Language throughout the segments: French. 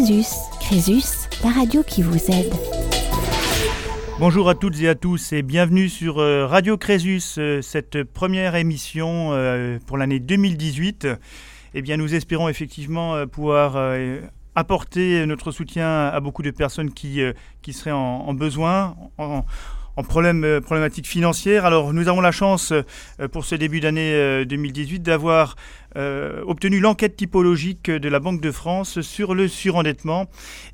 Crésus. Crésus, la radio qui vous aide. Bonjour à toutes et à tous et bienvenue sur euh, Radio Crésus, euh, cette première émission euh, pour l'année 2018. Eh bien, nous espérons effectivement pouvoir apporter notre soutien à beaucoup de personnes qui, qui seraient en, besoin, en problème, problématique financière. Alors, nous avons la chance pour ce début d'année 2018 d'avoir euh, obtenu l'enquête typologique de la Banque de France sur le surendettement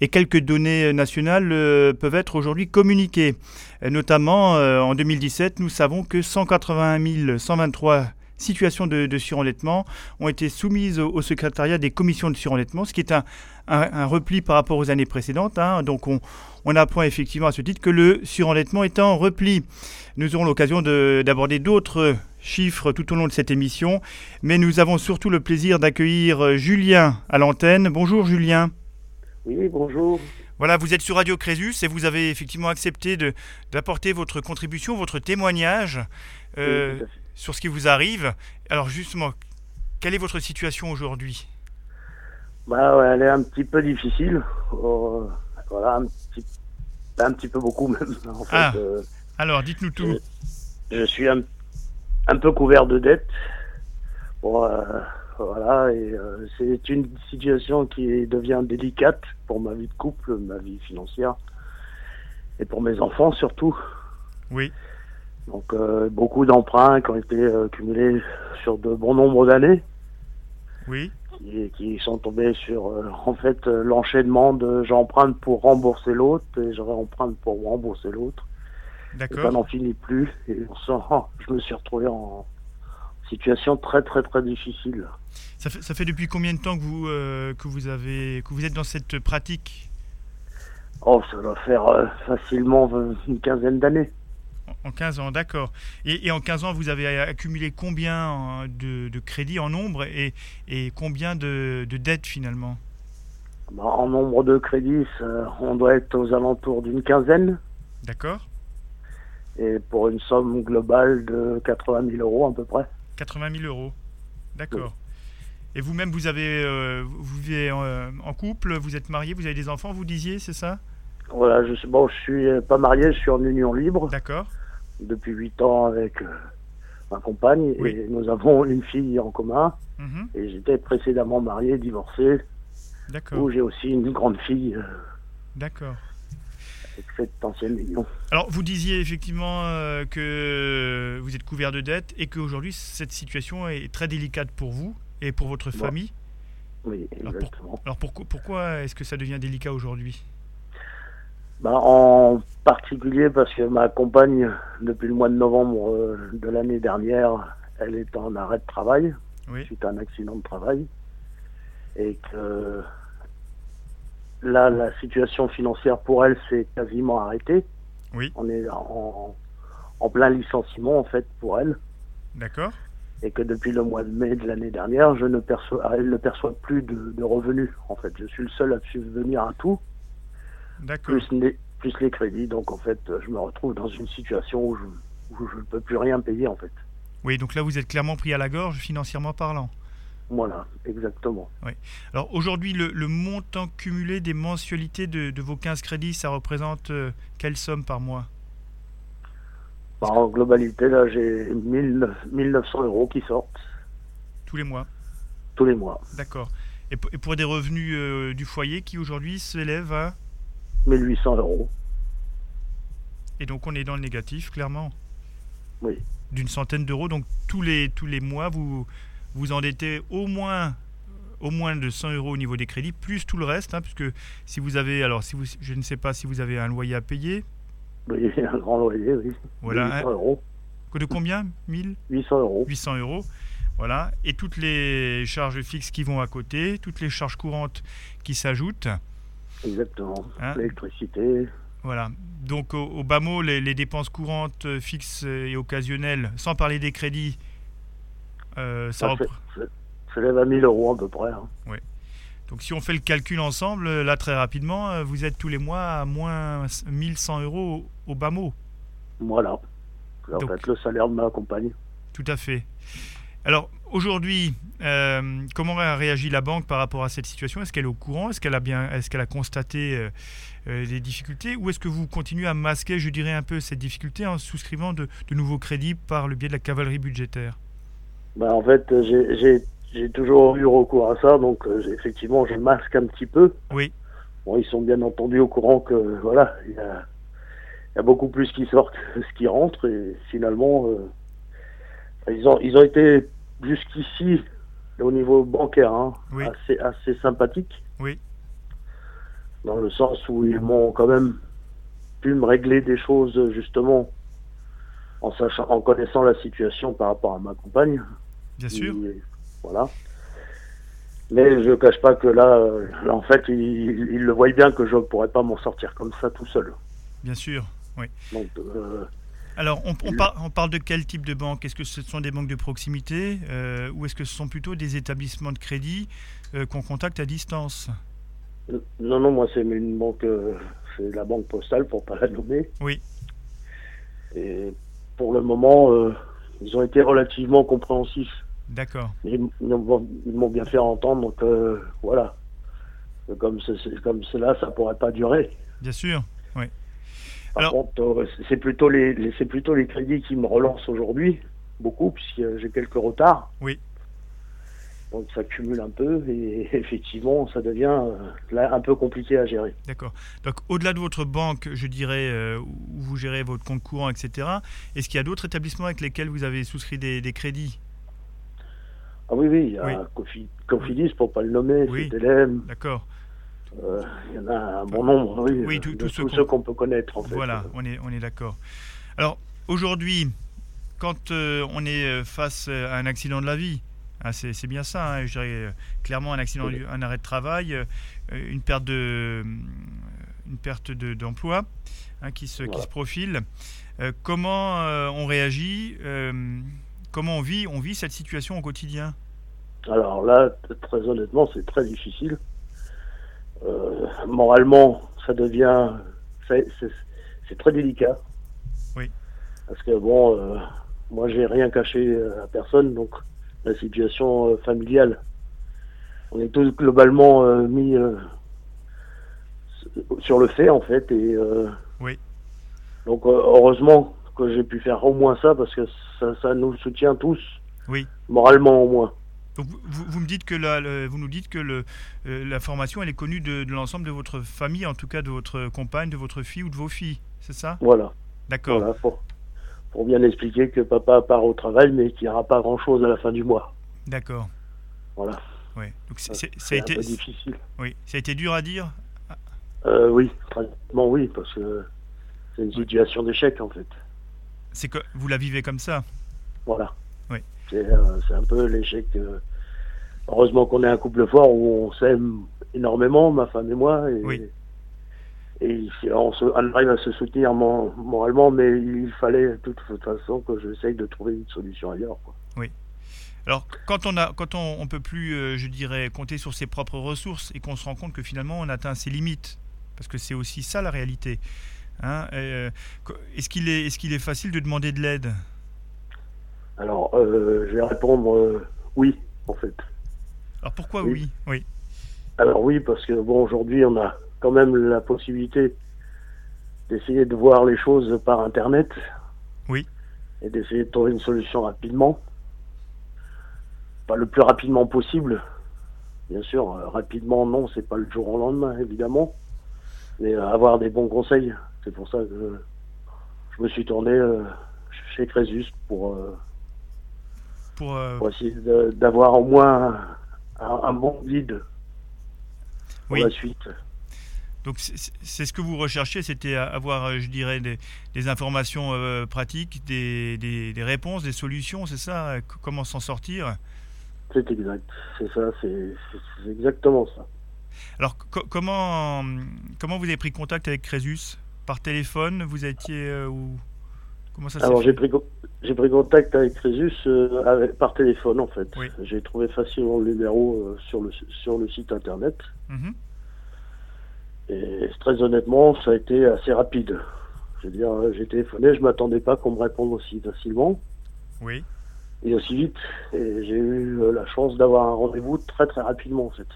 et quelques données nationales euh, peuvent être aujourd'hui communiquées. Euh, notamment, en 2017, nous savons que 181 123 situations de, surendettement ont été soumises au, secrétariat des commissions de surendettement, ce qui est un, repli par rapport aux années précédentes. Hein. Donc on, on, apprend effectivement à ce titre que le surendettement est en repli. Nous aurons l'occasion d'aborder d'autres chiffres tout au long de cette émission. Mais nous avons surtout le plaisir d'accueillir euh, Julien à l'antenne. Bonjour Julien. Oui, bonjour. Voilà, vous êtes sur Radio Crésus et vous avez effectivement accepté d'apporter votre contribution, votre témoignage euh, sur ce qui vous arrive. Alors justement, quelle est votre situation aujourd'hui? Bah, Elle est un petit peu difficile. Euh, voilà, un petit, un petit peu beaucoup même. ah. alors, dites-nous tout. Je, je suis un un peu couvert de dettes. Bon, euh, voilà, et euh, c'est une situation qui devient délicate pour ma vie de couple, ma vie financière, et pour mes enfants surtout. Oui. Donc euh, beaucoup d'emprunts qui ont été cumulés sur de bons nombres d'années. Oui. Qui, qui, sont tombés sur en fait l'enchaînement de j'emprunte pour rembourser l'autre et je réemprunte pour rembourser l'autre. Ça n'en finit plus. Et je me suis retrouvé en situation très très très difficile. Ça fait, ça fait depuis combien de temps que vous, euh, que vous, avez, que vous êtes dans cette pratique? Oh, ça doit faire euh, facilement une quinzaine d'années. En 15 ans, d'accord. Et, en 15 ans, vous avez accumulé combien de, de crédits en nombre et, et combien de, de dettes finalement? Bah, En nombre de crédits, on doit être aux alentours d'une quinzaine. D'accord et pour une somme globale de 80 000 euros à peu près. 80 000 euros, d'accord. Et vous-même, vous avez, euh, vous vivez euh, en, couple, vous êtes marié, vous avez des enfants, vous disiez, c'est ça? Voilà, je bon, je suis pas marié, je suis en union libre. D'accord. Depuis 8 ans avec euh, ma compagne et nous avons une fille en commun. Mhm. Et j'étais précédemment marié, divorcé. D'accord. Où j'ai aussi une grande fille. D'accord cette ancienne union. Alors, vous disiez effectivement euh, que vous êtes couvert de dettes et qu'aujourd'hui, cette situation est très délicate pour vous et pour votre famille. Oui, exactement. Alors, pourquoi est-ce que ça devient délicat aujourd'hui? Bah, En particulier parce que ma compagne, depuis le mois de novembre euh, de l'année dernière, elle est en arrêt de travail suite à un accident de travail. Et que Là, la situation financière pour elle s'est quasiment arrêtée. Oui. On est en, plein licenciement, en fait, pour elle. D'accord. Et que depuis le mois de mai de l'année dernière, je ne perçois, elle ne perçoit plus de, revenus, en fait. Je suis le seul à subvenir à tout. Plus les, plus les crédits. Donc, en fait, je me retrouve dans une situation où je, où je ne peux plus rien payer, en fait. Oui, donc là, vous êtes clairement pris à la gorge, financièrement parlant. Voilà, exactement. Oui. Alors aujourd'hui, le, montant cumulé des mensualités de, vos 15 crédits, ça représente euh, quelle somme par mois? Bah, En globalité, là, j'ai 1900 euros qui sortent. Tous les mois? Tous les mois. D'accord. Et, pour des revenus euh, du foyer qui aujourd'hui s'élèvent à 1800 euros. Et donc on est dans le négatif, clairement Oui. D'une centaine d'euros. Donc tous les, tous les mois, vous, vous endettez au moins au moins de 100 euros au niveau des crédits, plus tout le reste, hein, puisque si vous avez, alors si vous, je ne sais pas si vous avez un loyer à payer. Oui, un grand loyer, oui. Voilà. 800 euros. De combien? 1000 800 euros. 800 euros. Voilà. Et toutes les charges fixes qui vont à côté, toutes les charges courantes qui s'ajoutent. Exactement. Hein L'électricité. Voilà. Donc au, bas mot, les, les, dépenses courantes fixes et occasionnelles, sans parler des crédits, euh, ça, lève à 1000 euros à peu près. Hein. Oui. Donc si on fait le calcul ensemble, là très rapidement, euh, vous êtes tous les mois à moins 1100 euros au, bas mot. Voilà. En fait, le salaire de ma compagne. Tout à fait. Alors aujourd'hui, euh, comment a réagi la banque par rapport à cette situation? Est-ce qu'elle est au courant? Est-ce qu'elle a bien, est-ce qu'elle a constaté euh, euh, des difficultés? Ou est-ce que vous continuez à masquer, je dirais, un peu cette difficulté en souscrivant de, nouveaux crédits par le biais de la cavalerie budgétaire? Bah, En fait, j'ai toujours eu recours à ça, donc effectivement, je masque un petit peu. Oui. Bon, ils sont bien entendu au courant que voilà, il y a, y a, beaucoup plus qui sortent que ce qui rentre, et finalement, ils ont ils ont été jusqu'ici au niveau bancaire, hein, assez, assez sympathique. Oui. Dans le sens où ils m'ont quand même pu me régler des choses justement en sachant, en connaissant la situation par rapport à ma compagne. Bien sûr. voilà. Mais je ne cache pas que là, en fait, ils, le voient bien que je ne pourrais pas m'en sortir comme ça tout seul. Bien sûr, oui. Donc, euh, alors, on, on, parle de quel type de banque? Est-ce que ce sont des banques de proximité euh, ou est-ce que ce sont plutôt des établissements de crédit euh, qu'on contacte à distance? Non, non, moi c'est une banque, euh, c'est la banque postale pour pas la nommer. Oui. Et pour le moment, ils ont été relativement compréhensifs. D'accord. Ils, m'ont bien fait entendre, donc voilà. Comme cela, ça pourrait pas durer. Bien sûr, oui. Par contre, euh, c'est plutôt les, c'est plutôt les crédits qui me relancent aujourd'hui, beaucoup, puisque j'ai quelques retards. Oui. Donc ça cumule un peu et effectivement, ça devient euh, un peu compliqué à gérer. D'accord. Donc au-delà de votre banque, je dirais, euh, où vous gérez votre compte courant, etc., est-ce qu'il y a d'autres établissements avec lesquels vous avez souscrit des, crédits? Ah oui, oui, il y a Cofidis, pour pas le nommer, oui. D'accord. Euh, il y en a un bon nombre, oui, tous ceux qu'on peut connaître. En fait. Voilà, on est, on est d'accord. Alors, aujourd'hui, quand euh, on est euh, face à un accident de la vie, hein, c'est bien ça, hein, je dirais clairement un accident, un arrêt de travail, une perte de une perte d'emploi hein, qui, se, qui se profile. comment on réagit Comment on vit, on vit cette situation au quotidien? Alors là, très honnêtement, c'est très difficile. Euh, moralement, ça devient. C'est très délicat. Oui. Parce que bon, euh, moi, j'ai rien caché à personne, donc la situation euh, familiale, on est tous globalement mis sur le fait, en fait. Et, oui. Donc, heureusement que j'ai pu faire au moins ça, parce que ça, ça nous soutient tous. Oui. Moralement, au moins. Donc vous, me dites que la, vous nous dites que le, euh, la formation elle est connue de, l'ensemble de votre famille, en tout cas de votre compagne, de votre fille ou de vos filles, c'est ça? Voilà. D'accord. Voilà, pour, bien expliquer que papa part au travail, mais qu'il n'y aura pas grand chose à la fin du mois. D'accord. Voilà. Oui. Donc ça a été difficile. Oui. Ça a été dur à dire? Euh, oui, pratiquement oui, parce que c'est une situation d'échec en fait. C'est que vous la vivez comme ça? Voilà. Euh, c'est un peu l'échec. Euh, heureusement qu'on est un couple fort où on s'aime énormément, ma femme et moi. Et, oui. et on, arrive à se soutenir moralement, mais il fallait de toute façon que j'essaye de trouver une solution ailleurs. Oui. Alors, quand on a, quand on, on peut plus, euh, je dirais, compter sur ses propres ressources et qu'on se rend compte que finalement on atteint ses limites, parce que c'est aussi ça la réalité. Hein, est-ce qu'il est, est, qu'il est facile de demander de l'aide? Alors, euh, je vais répondre euh, oui, en fait. Alors pourquoi oui. oui, Alors oui, parce que bon, aujourd'hui, on a quand même la possibilité d'essayer de voir les choses par Internet. Oui. Et d'essayer de trouver une solution rapidement. Pas le plus rapidement possible. Bien sûr, euh, rapidement, non, c'est pas le jour au lendemain, évidemment. Mais avoir des bons conseils. C'est pour ça que je me suis tourné chez Crésus pour euh, pour, essayer d'avoir au moins un, bon guide pour la suite. Donc c'est ce que vous recherchiez, c'était avoir, euh, je dirais, des, informations euh, pratiques, des, des, réponses, des solutions, c'est ça? Comment s'en sortir? C'est exact, c'est ça, c'est exactement ça. Alors comment, comment vous avez pris contact avec Crésus? Par téléphone Vous étiez où? Alors j'ai pris, j'ai pris contact avec Crésus euh, par téléphone en fait. J'ai trouvé facilement le numéro euh, sur, le, sur le site internet. Mhm. Et très honnêtement, ça a été assez rapide. Je veux dire, euh, j'ai téléphoné, je m'attendais pas qu'on me réponde aussi facilement. Oui. et aussi vite. Et j'ai eu euh, la chance d'avoir un rendez-vous très très rapidement en fait.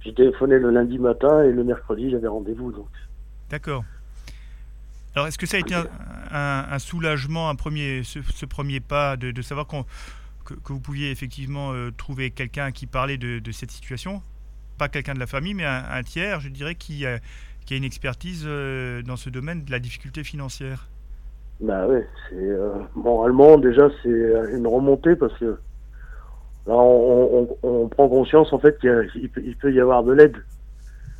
J'ai téléphoné le lundi matin et le mercredi j'avais rendez-vous donc. D'accord. Alors est-ce que ça a été un, soulagement, un premier, ce, premier pas de, savoir que, vous pouviez effectivement euh, trouver quelqu'un qui parlait de, cette situation? Pas quelqu'un de la famille, mais un, tiers, je dirais, qui, qui a une expertise euh, dans ce domaine de la difficulté financière bah oui, c'est euh, moralement déjà c'est une remontée parce que là on, prend conscience en fait qu'il peut, y avoir de l'aide.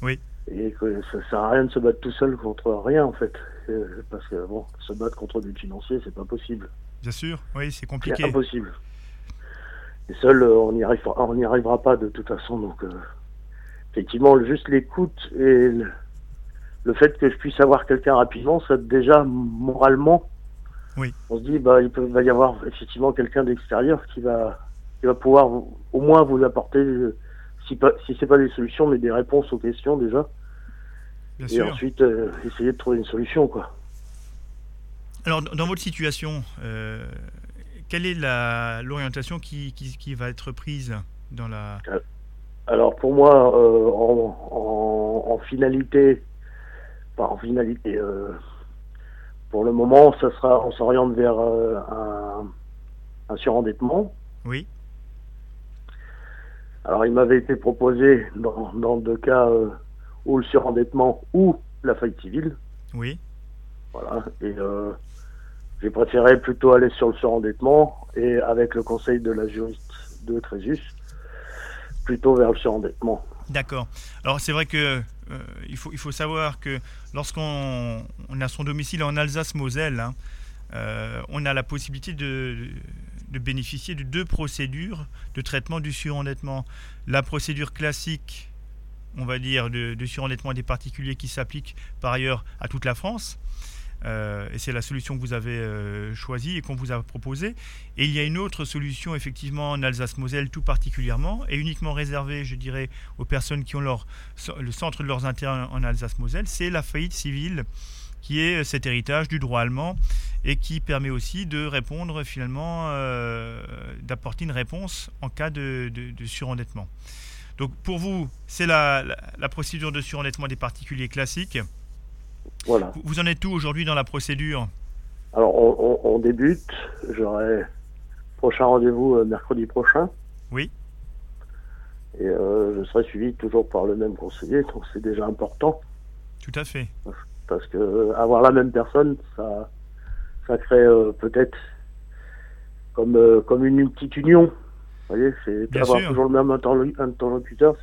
Oui. Et que ça sert à rien de se battre tout seul contre rien en fait, parce que bon, se battre contre du financier c'est pas possible. Bien sûr, oui, c'est compliqué. C'est impossible. Et seul euh, on n'y arrivera, on n'y arrivera pas de toute façon donc effectivement juste l'écoute et le, fait que je puisse avoir quelqu'un rapidement, ça déjà moralement oui. On se dit, bah, il, peut, va y avoir effectivement quelqu'un d'extérieur qui va, qui va pouvoir au moins vous apporter, euh, si, pas, si c'est pas des solutions, mais des réponses aux questions déjà. Et ensuite, euh, essayer de trouver une solution, quoi. Alors, dans votre situation, euh, quelle est l'orientation qui, qui, qui, va être prise dans la... Alors, pour moi, en, en, finalité, pas en finalité, pour le moment, ça sera, on s'oriente vers euh, un, surendettement. Oui. Alors, il m'avait été proposé dans, dans deux cas euh, ou le surendettement ou la faillite civile. Oui. Voilà. Et euh, j'ai préféré plutôt aller sur le surendettement et avec le conseil de la juriste de Crésus, plutôt vers le surendettement. D'accord. Alors c'est vrai que euh, il, faut, il faut savoir que lorsqu'on a son domicile en Alsace-Moselle, hein, euh, on a la possibilité de, de, bénéficier de deux procédures de traitement du surendettement. La procédure classique, on va dire, de, de surendettement des particuliers qui s'applique par ailleurs à toute la France. Euh, et c'est la solution que vous avez euh, choisie et qu'on vous a proposée. Et il y a une autre solution, effectivement, en Alsace-Moselle tout particulièrement, et uniquement réservée, je dirais, aux personnes qui ont leur, le centre de leurs intérêts en Alsace-Moselle, c'est la faillite civile qui est euh, cet héritage du droit allemand et qui permet aussi de répondre finalement, d'apporter une réponse en cas de, surendettement. Donc pour vous, c'est la, la procédure de surendettement des particuliers classiques. Voilà. Vous en êtes où aujourd'hui dans la procédure? Alors, on, débute. J'aurai prochain rendez-vous euh, mercredi prochain. Oui. Et euh, je serai suivi toujours par le même conseiller, donc c'est déjà important. Tout à fait. Parce que euh, avoir la même personne, ça, ça crée peut-être comme, comme une, petite union. Vous voyez, c'est avoir toujours le même interlocuteur,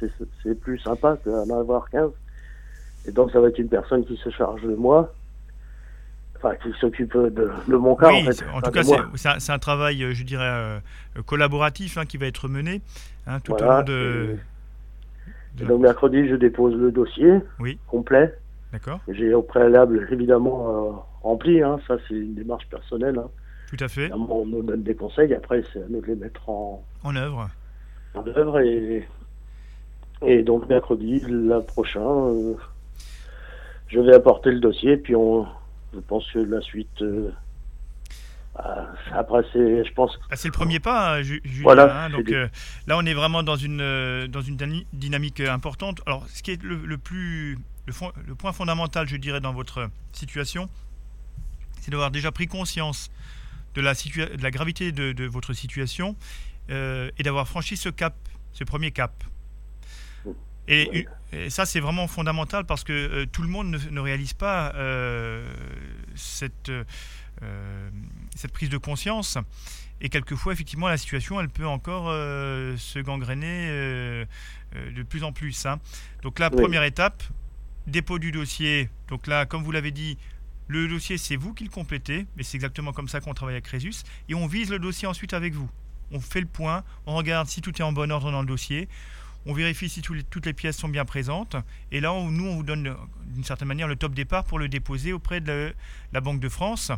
c'est plus sympa qu'en avoir 15. Et donc, ça va être une personne qui se charge de moi, enfin, qui s'occupe de, mon cas, en fait. En tout cas, c'est un, travail, je dirais, euh, collaboratif hein, qui va être mené hein, tout au long de. donc, mercredi, je dépose le dossier complet. D'accord. J'ai au préalable, évidemment, euh, rempli. Hein, ça, c'est une démarche personnelle. Hein. Tout à fait. On nous donne des conseils. Après, c'est à nous de les mettre en, en œuvre. En œuvre. Et, et donc, mercredi, la prochain, je vais apporter le dossier, puis on, je pense que la suite. Euh, après, c'est, je pense. Ah, c'est le premier pas, hein, Julien. Voilà. Hein, donc euh, là, on est vraiment dans une euh, dans une dynamique importante. Alors, ce qui est le, plus le, le, point fondamental, je dirais, dans votre situation, c'est d'avoir déjà pris conscience de la, de la gravité de, de votre situation et d'avoir franchi ce cap, ce premier cap. Et, ça, c'est vraiment fondamental parce que euh, tout le monde ne, réalise pas euh, cette, euh, cette prise de conscience. Et quelquefois, effectivement, la situation, elle peut encore se gangréner de plus en plus. Hein. Donc la première étape, dépôt du dossier. Donc là, comme vous l'avez dit, le dossier, c'est vous qui le complétez, mais c'est exactement comme ça qu'on travaille avec Crésus. Et on vise le dossier ensuite avec vous. On fait le point, on regarde si tout est en bon ordre dans le dossier on vérifie si toutes les pièces sont bien présentes. Et là, nous, on vous donne d'une certaine manière le top départ pour le déposer auprès de la Banque de France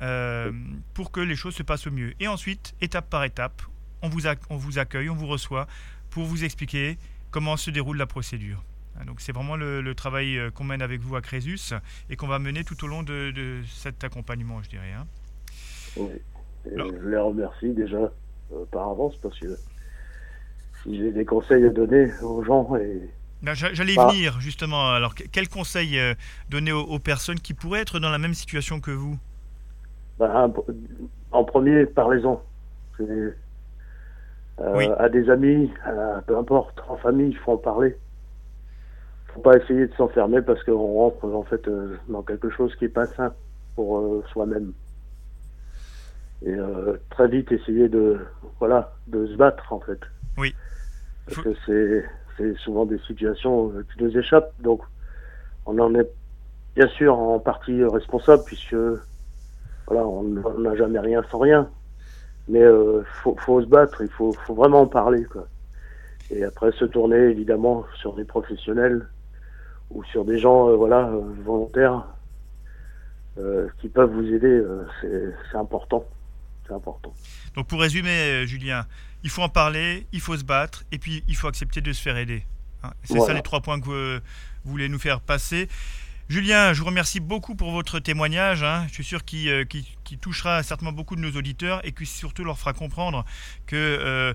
euh, pour que les choses se passent au mieux. Et ensuite, étape par étape, on vous, on vous accueille, on vous reçoit pour vous expliquer comment se déroule la procédure. Hein, donc c'est vraiment le, travail euh, qu'on mène avec vous à Crésus et qu'on va mener tout au long de, cet accompagnement, je dirais. Hein. je les remercie déjà par avance parce que si j'ai des conseils à donner aux gens et J'allais bah. venir justement. Alors, quels conseils donner aux, personnes qui pourraient être dans la même situation que vous? Bah, En premier, parlez-en. Euh, à des amis, peu importe, en famille, il faut en parler. Faut pas essayer de s'enfermer parce qu'on rentre en fait euh, dans quelque chose qui est pas sain pour euh, soi-même. Et très vite essayer de voilà de se battre en fait. Oui. Parce que c'est c'est souvent des situations qui nous échappent, donc on en est bien sûr en partie responsable puisque voilà on n'a jamais rien sans rien. Mais euh, faut, faut, se battre, il faut, faut vraiment en parler. Quoi. Et après, se tourner évidemment sur des professionnels ou sur des gens euh, voilà, euh, volontaires qui peuvent vous aider. c'est important. C'est important. Donc pour résumer, Julien, il faut en parler, il faut se battre, et puis il faut accepter de se faire aider. Hein. C'est ça les trois points que vous voulez nous faire passer. Julien, je vous remercie beaucoup pour votre témoignage. Hein. Je suis sûr qu'il euh, touchera certainement beaucoup de nos auditeurs et qui surtout leur fera comprendre que euh,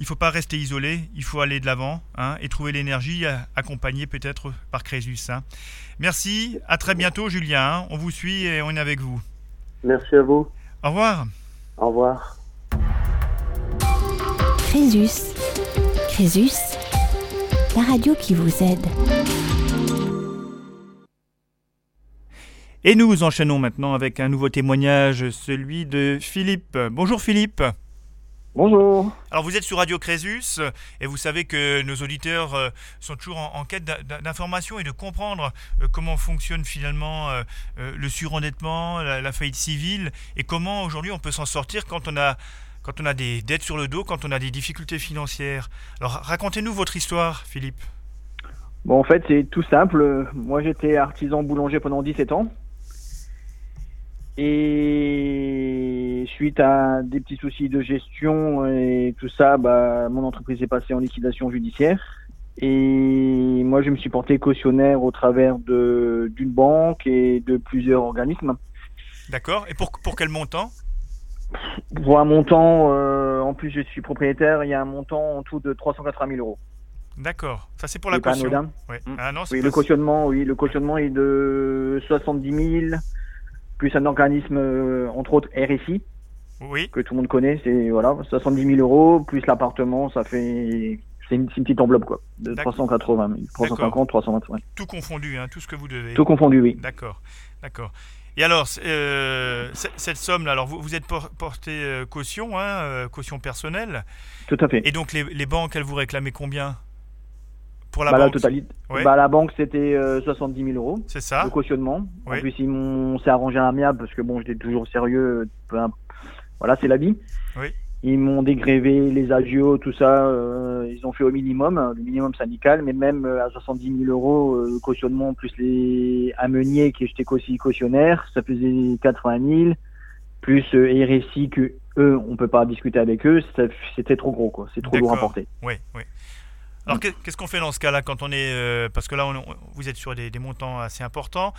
il ne faut pas rester isolé, il faut aller de l'avant hein, et trouver l'énergie accompagnée peut-être par Crésus. Hein. Merci, à très bientôt Julien. On vous suit et on est avec vous. Merci à vous. Au revoir. Au revoir. Crésus. Crésus, la radio qui vous aide. Et nous enchaînons maintenant avec un nouveau témoignage, celui de Philippe. Bonjour Philippe. Bonjour. Alors vous êtes sur Radio Crésus et vous savez que nos auditeurs euh, sont toujours en, quête d'informations et de comprendre euh, comment fonctionne finalement euh, le surendettement, la, faillite civile et comment aujourd'hui on peut s'en sortir quand on a quand on a des dettes sur le dos, quand on a des difficultés financières. Alors racontez-nous votre histoire, Philippe. Bon, en fait, c'est tout simple. Moi, j'étais artisan boulanger pendant 17 ans. Et suite à des petits soucis de gestion et tout ça, bah, mon entreprise est passée en liquidation judiciaire. Et moi, je me suis porté cautionnaire au travers d'une banque et de plusieurs organismes. D'accord. Et pour, pour quel montant? Pour un montant, euh, en plus je suis propriétaire, il y a un montant en tout de 380 000 euros. D'accord. Ça c'est pour la caution. Oui. Mm. Ah non, oui, le cautionnement, oui, le cautionnement est de 70 000 plus un organisme, euh, entre autres RSI, oui. que tout le monde connaît, c'est voilà, 70 000 euros, plus l'appartement, ça fait. C'est une, petite enveloppe, quoi, de 380 000, 350, 325. Tout confondu, hein, tout ce que vous devez. Tout confondu, oui. D'accord, d'accord. Et alors, euh, cette somme-là, alors vous, vous êtes porté euh, caution, hein, caution personnelle. Tout à fait. Et donc les, les banques, elles vous réclamaient combien? Pour la bah, banque la, totalité. Bah, la banque, c'était 70 000 euros. C'est ça. Le cautionnement. En plus, ils m'ont s'est arrangé à amiable parce que bon, j'étais toujours sérieux. Voilà, c'est la vie. Oui. Ils m'ont dégrévé les agios, tout ça. Euh, ils ont fait au minimum, hein, le minimum syndical, mais même euh, à 70 000 euros, euh, le cautionnement plus les ameniers qui j'étais aussi cautionnaire, ça faisait 80 000. Plus RSI que eux, on peut pas discuter avec eux, c'était trop gros, quoi. C'est trop lourd à porter. Oui, oui. Alors qu'est-ce qu'on fait dans ce cas-là quand on est euh, parce que là vous êtes sur des, montants assez importants.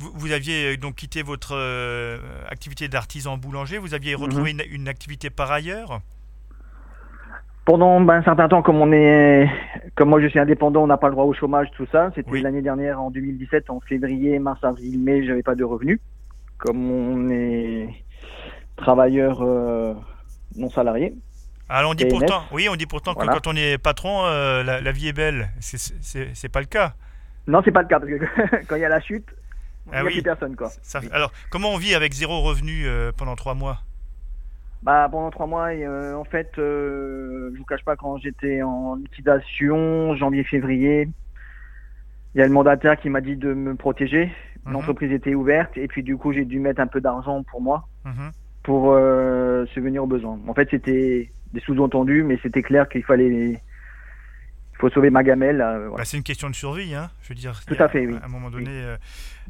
Vous, aviez euh, donc quitté votre euh, activité d'artisan boulanger. Vous aviez retrouvé mhm. une, activité par ailleurs? Pendant ben, un certain temps, comme on est, comme moi je suis indépendant, on n'a pas le droit au chômage, tout ça. C'était l'année dernière, en 2017, en février, mars, avril, mai, j'avais pas de revenus. Comme on est travailleur non salarié. Alors on dit pourtant, oui, on dit pourtant que quand on est patron, euh, la, vie est belle. C'est pas le cas. Non, c'est pas le cas parce que quand il y a la chute, il n'y a ah plus personne quoi. alors comment on vit avec zéro revenu euh, pendant trois mois? Bah pendant trois mois, euh, en fait, je vous cache pas quand j'étais en liquidation, janvier-février, il y a le mandataire qui m'a dit de me protéger. Mhm. L'entreprise était ouverte et puis du coup j'ai dû mettre un peu d'argent pour moi. Mhm. pour se venir aux besoins. En fait, c'était des sous-entendus, mais c'était clair qu'il fallait. Il faut sauver ma gamelle. Euh, bah, c'est une question de survie, hein, je veux dire. Tout à fait, oui. À un moment donné. Euh,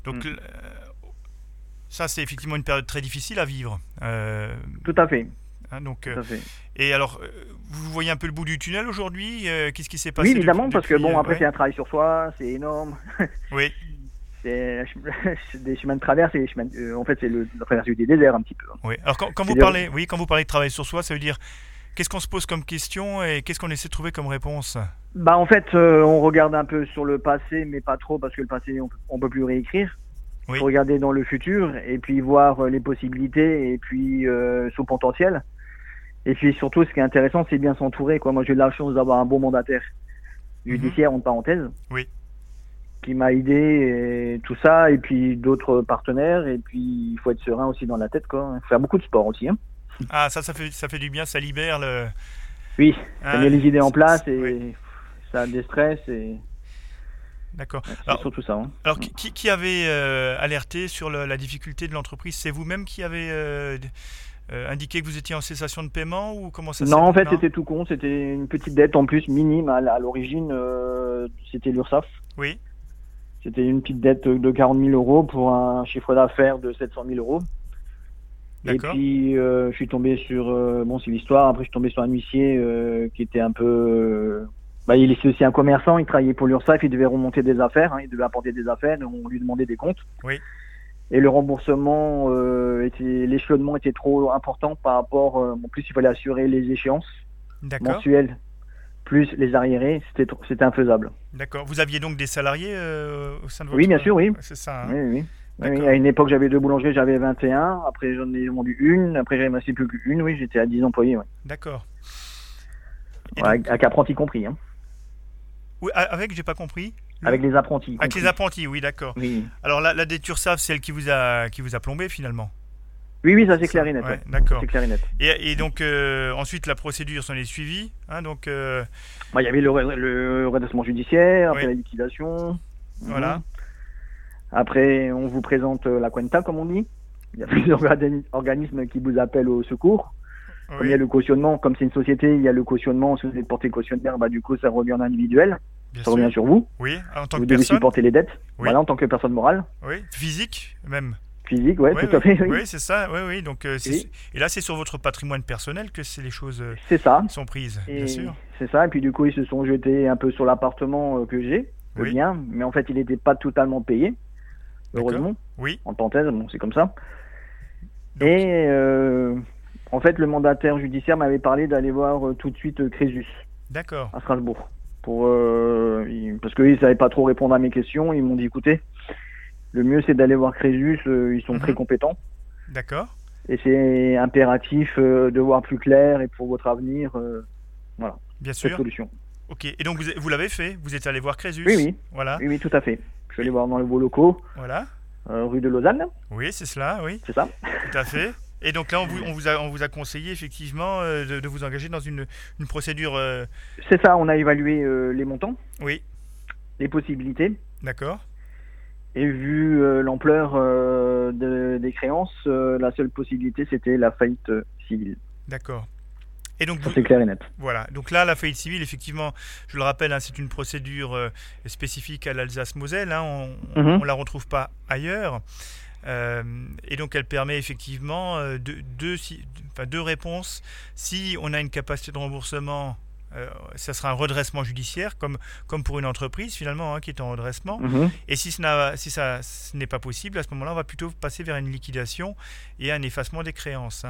donc, mm. euh, ça, c'est effectivement une période très difficile à vivre. Tout à fait. Hein, donc, Et alors, vous voyez un peu le bout du tunnel aujourd'hui Qu'est-ce qui s'est passé Oui, évidemment, parce que bon, après, c'est un travail sur soi, c'est énorme. Oui. c'est des chemins de traverse et chemins, en fait c'est le la traversée des déserts un petit peu. Oui. Alors quand, vous parlez, oui, quand vous parlez de travail sur soi, ça veut dire qu'est-ce qu'on se pose comme question et qu'est-ce qu'on essaie de trouver comme réponse Bah en fait, on regarde un peu sur le passé, mais pas trop parce que le passé on, on peut plus réécrire. Faut regarder dans le futur et puis voir les possibilités et puis euh, son potentiel. Et puis surtout, ce qui est intéressant, c'est bien s'entourer. Quoi. Moi, j'ai eu la chance d'avoir un bon mandataire judiciaire, en parenthèse. Oui. Qui m'a aidé et tout ça. Et puis d'autres partenaires. Et puis, il faut être serein aussi dans la tête. Quoi. Faire beaucoup de sport aussi. Hein. Ah, ça, ça fait, ça fait du bien. Ça libère le. Oui, ça ah, met les idées en place et ça déstresse. Et... D'accord. C'est surtout ça. Hein. Alors, qui, qui avait euh, alerté sur la difficulté de l'entreprise? C'est vous-même qui avez euh, euh, indiqué que vous étiez en cessation de paiement ou comment ça Non, en fait, c'était tout con. C'était une petite dette en plus minime à, l'origine. c'était l'URSSAF. Oui. C'était une petite dette de 40 000 euros pour un chiffre d'affaires de 700 000 euros. Et puis, je suis tombé sur. bon, c'est l'histoire. Après, je suis tombé sur un huissier qui était un peu bah, il était aussi un commerçant, il travaillait pour l'URSSAF, il devait remonter des affaires, hein, il devait apporter des affaires, on lui demandait des comptes. Oui. Et le remboursement, euh, était, l'échelonnement était trop important par rapport, euh, en plus il fallait assurer les échéances mensuelles, plus les arriérés, c'était, c'était infaisable. D'accord. Vous aviez donc des salariés euh, au sein de votre... Oui, bien sûr, oui. C'est ça. Hein. Oui, oui. À une époque, j'avais deux boulangeries, j'avais 21. Après, j'en ai vendu une. Après, j'avais assez plus qu'une. Oui, j'étais à 10 employés. D'accord. avec apprenti compris. Hein. Oui, avec, j'ai pas compris. Avec les apprentis. Avec les apprentis, oui, d'accord. Oui. Alors la, la c'est celle qui vous a qui vous a plombé finalement. Oui, oui, ça c'est clair et net. D'accord. C'est clair et net. Et, donc euh, ensuite la procédure s'en est suivie, hein, donc. Euh, bah, il y avait le, le redressement judiciaire, après la liquidation. Voilà. Mhm. Après, on vous présente euh, la cuenta, comme on dit. Il y a plusieurs organismes qui vous appellent au secours. il y a le cautionnement, comme c'est une société, il y a le cautionnement. Si vous êtes porté cautionnaire, bah, du coup, ça revient en individuel ça revient sur vous. Oui, en tant vous que devez supporter les dettes. Voilà, en tant que personne morale. Oui, physique même. Physique, ouais, tout à fait. Oui, c'est ça. Oui, oui. Donc, euh, Et là, c'est sur votre patrimoine personnel que les choses euh, ça. sont prises, bien sûr. C'est ça. Et puis, du coup, ils se sont jetés un peu sur l'appartement euh, que j'ai, le bien. Mais en fait, il n'était pas totalement payé. Heureusement. Oui. En parenthèse, bon, c'est comme ça. Et en fait, le mandataire judiciaire m'avait parlé d'aller voir tout de suite Crésus. D'accord. À Strasbourg pour euh, parce qu'ils ne savaient pas trop répondre à mes questions. Ils m'ont dit écoutez, le mieux c'est d'aller voir Crésus, euh, ils sont très mhm. compétents. D'accord. Et c'est impératif euh, de voir plus clair et pour votre avenir, voilà. Bien sûr. Cette solution. Ok. Et donc vous, vous l'avez fait? Vous êtes allé voir Crésus? Oui, oui. Voilà. Oui, oui, tout à fait. Je suis allé voir dans les beaux locaux. Voilà. rue de Lausanne. Oui, c'est cela, oui. C'est ça. Tout à fait. Et donc là, on vous, on vous, a, on vous a conseillé effectivement euh, de, vous engager dans une, une procédure. Euh, C'est ça, on a évalué euh, les montants. Oui. Les possibilités. D'accord. Et vu l'ampleur des créances, la seule possibilité c'était la faillite civile. D'accord. Et donc, c'est clair et net. Voilà. Donc là, la faillite civile, effectivement, je le rappelle, hein, c'est une procédure spécifique à l'Alsace-Moselle. Hein, on ne mhm. la retrouve pas ailleurs. Euh, et donc elle permet effectivement euh, deux, deux, enfin, deux, réponses. Si on a une capacité de remboursement, euh, ça sera un redressement judiciaire, comme, comme pour une entreprise finalement hein, qui est en redressement. Mhm. Et si, ce, si ça ce n'est pas possible, à ce moment-là, on va plutôt passer vers une liquidation et un effacement des créances.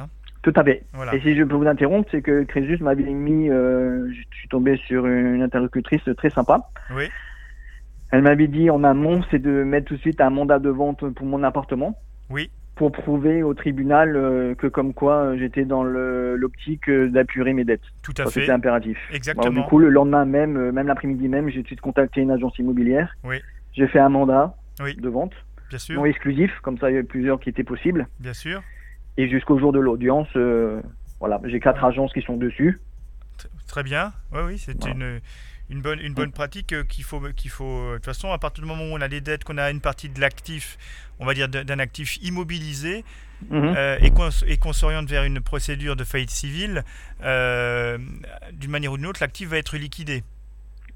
Tout à fait. Et si je peux vous interrompre, c'est que Crésus m'avait mis, je suis tombé sur une interlocutrice très sympa. Oui. Elle m'avait dit en amont, c'est de mettre tout de suite un mandat de vente pour mon appartement. Oui. Pour prouver au tribunal euh, que comme quoi euh, j'étais dans l'optique euh, d'apurer mes dettes. Tout à fait. C'était impératif. Exactement. du coup, le lendemain même, même l'après-midi même, j'ai tout de suite contacté une agence immobilière. Oui. J'ai fait un mandat de vente. Bien sûr. Non exclusif, comme ça il y avait plusieurs qui étaient possibles. Bien sûr. Et jusqu'au jour de l'audience, voilà, j'ai quatre agences qui sont dessus. Très bien. Oui, oui, c'est une une bonne, une bonne pratique euh, qu'il faut, qu'il faut. Euh, de toute façon, à partir du moment où on a des dettes, qu'on a une partie de l'actif, on va dire d'un actif immobilisé, mhm. euh, et qu'on s'oriente vers une procédure de faillite civile, d'une manière ou d'une autre, l'actif va être liquidé.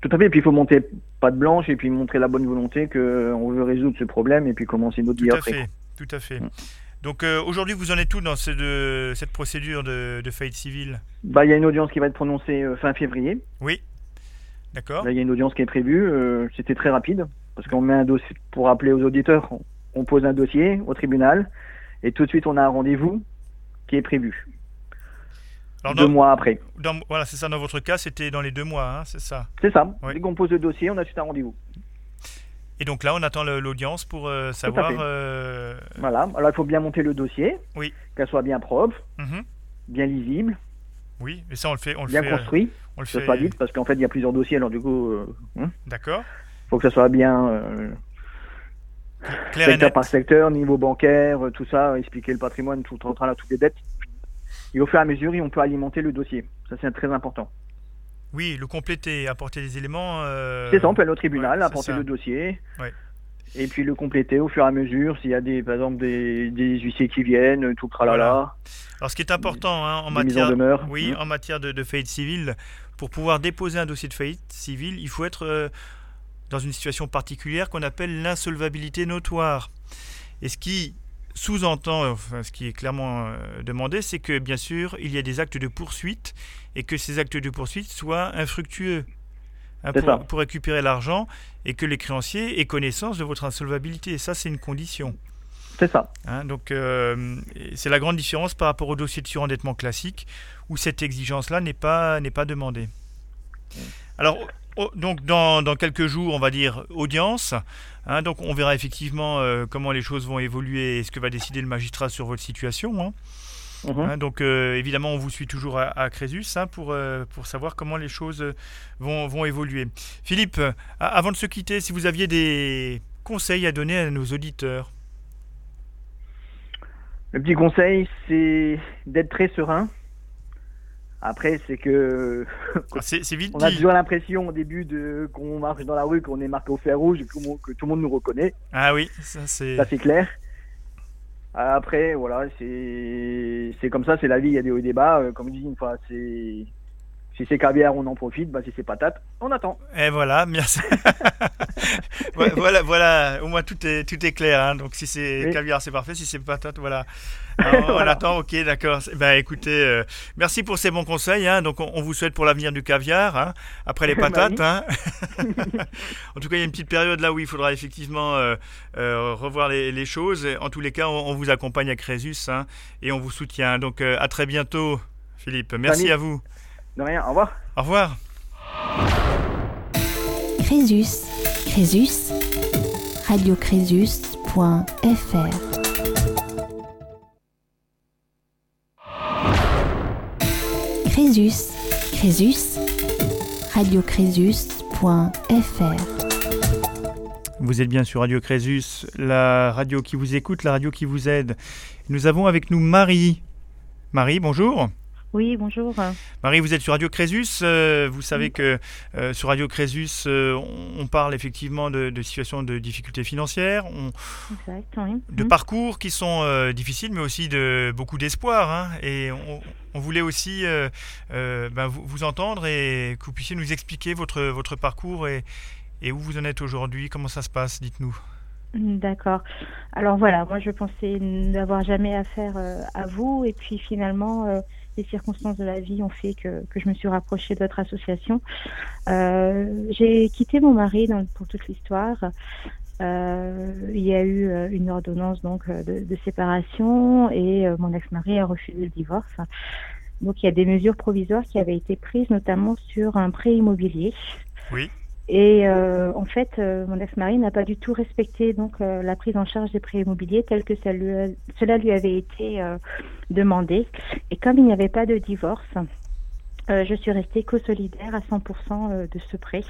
Tout à fait. Et puis il faut monter pas de blanche et puis montrer la bonne volonté qu'on veut résoudre ce problème et puis commencer notre vie après. Fait, tout à fait. Mm. Donc aujourd'hui, vous en êtes tout dans de, cette procédure de, de faillite civile? Bah, il y a une audience qui va être prononcée fin février. Oui. D'accord. Là, il y a une audience qui est prévue. euh, C'était très rapide parce qu'on met un dossier pour rappeler aux auditeurs. On, on pose un dossier au tribunal et tout de suite on a un rendez-vous qui est prévu Alors, deux dans- mois après. dans- voilà, c'est ça. Dans votre cas, c'était dans les deux mois, hein, c'est ça? C'est ça. Oui. Dès qu'on pose le dossier, on a tout un rendez-vous. Et donc là, on attend l'audience pour euh, savoir. euh, Voilà. Alors il faut bien monter le dossier. Oui. Qu'elle soit bien propre, mhm. bien lisible, Oui, et ça, on le fait. On le bien fait, euh, construit. on le fait. soit vite parce qu'en fait il y a plusieurs dossiers. Alors du coup, euh, hein, D'accord. faut que ça soit bien. euh, Clair et secteur par secteur, niveau bancaire, euh, tout ça, expliquer le patrimoine, tout rentre là, toutes les dettes. Et au fur et à mesure, on peut alimenter le dossier. Ça, c'est très important. Oui, le compléter, apporter des éléments. euh, c'est ça, on peut aller au tribunal, ouais, apporter le dossier. Ouais. Et puis le compléter au fur et à mesure, s'il y a des, par exemple des, des huissiers qui viennent, tout tralala, Alors, ce qui est important hein, en mises en matière, oui, Mmh. en matière de, de faillite civile, pour pouvoir déposer un dossier de faillite civile, il faut être euh, dans une situation particulière qu'on appelle l'insolvabilité notoire. Et ce qui sous-entend, enfin, ce qui est clairement euh, demandé, c'est que bien sûr, il y a des actes de poursuite et que ces actes de poursuite soient infructueux hein, pour, récupérer l'argent et que les créanciers aient connaissance de votre insolvabilité. Et ça, c'est une condition. C'est ça. Hein, donc, euh, c'est la grande différence par rapport au dossier de surendettement classique où cette exigence-là n'est pas, n'est pas demandée. Alors, donc dans, dans quelques jours, on va dire audience. hein, donc, on verra effectivement euh, comment les choses vont évoluer et ce que va décider le magistrat sur votre situation. hein. Mhm. Hein, donc, euh, évidemment, on vous suit toujours à, à Crésus hein, pour, euh, pour savoir comment les choses vont, vont évoluer. Philippe, avant de se quitter, si vous aviez des conseils à donner à nos auditeurs. Le petit conseil, c'est d'être très serein. Après, c'est que Ah, c'est vite on a dit. toujours l'impression au début de qu'on marche dans la rue, qu'on est marqué au fer rouge, et que tout le monde, que tout le monde nous reconnaît. Ah oui, ça c'est. Ça c'est clair. Après, voilà, c'est comme ça, c'est la vie, il y a des hauts et des bas. Euh, Comme je dis une fois, c'est si c'est caviar, on en profite. Bah, si c'est patate, on attend. Et voilà, merci. Voilà, voilà, au moins tout est, tout est clair. hein. Donc si c'est Oui. caviar, c'est parfait. Si c'est patate, voilà. Alors, On attend, ok, d'accord. Ben écoutez, euh, merci pour ces bons conseils. hein. Donc on, on vous souhaite pour l'avenir du caviar, hein, après les Bah patates. en tout cas, il y a une petite période là où il faudra effectivement euh, euh, revoir les, les choses. En tous les cas, on, on vous accompagne à Crésus et on vous soutient. Donc à très bientôt, Philippe. Merci Salut. à vous. De rien, au revoir. Au revoir. Crésus, Crésus, radiocrésus.fr. Crésus, Crésus, radiocrésus.fr. Vous êtes bien sur Radio Crésus, la radio qui vous écoute, la radio qui vous aide. Nous avons avec nous Marie. Marie, bonjour. Oui, bonjour. Marie, vous êtes sur Radio Crésus. euh, vous savez que euh, sur Radio Crésus, euh, on, on parle effectivement de, de situations de difficultés financières, on- Exact, oui. de Mhm. parcours qui sont difficiles, mais aussi de beaucoup d'espoir. hein. et on, on voulait aussi ben, vous, vous entendre et que vous puissiez nous expliquer votre, votre parcours et, et où vous en êtes aujourd'hui. Comment ça se passe Dites-nous. D'accord. Alors voilà, moi je pensais n'avoir jamais affaire à vous et puis finalement les circonstances de la vie ont fait que, que je me suis rapprochée de votre association. Euh, J'ai quitté mon mari dans- pour toute l'histoire. Euh, il y a eu euh, une ordonnance donc de, de séparation et mon ex-mari a refusé le divorce. Donc il y a des mesures provisoires qui avaient été prises notamment sur un prêt immobilier. Oui. Et euh, en fait, euh, mon ex-mari n'a pas du tout respecté donc euh, la prise en charge des prêts immobiliers tel que cela lui avait été euh, demandé. Et comme il n'y avait pas de divorce, euh, je suis restée co-solidaire à 100% euh, de ce prêt.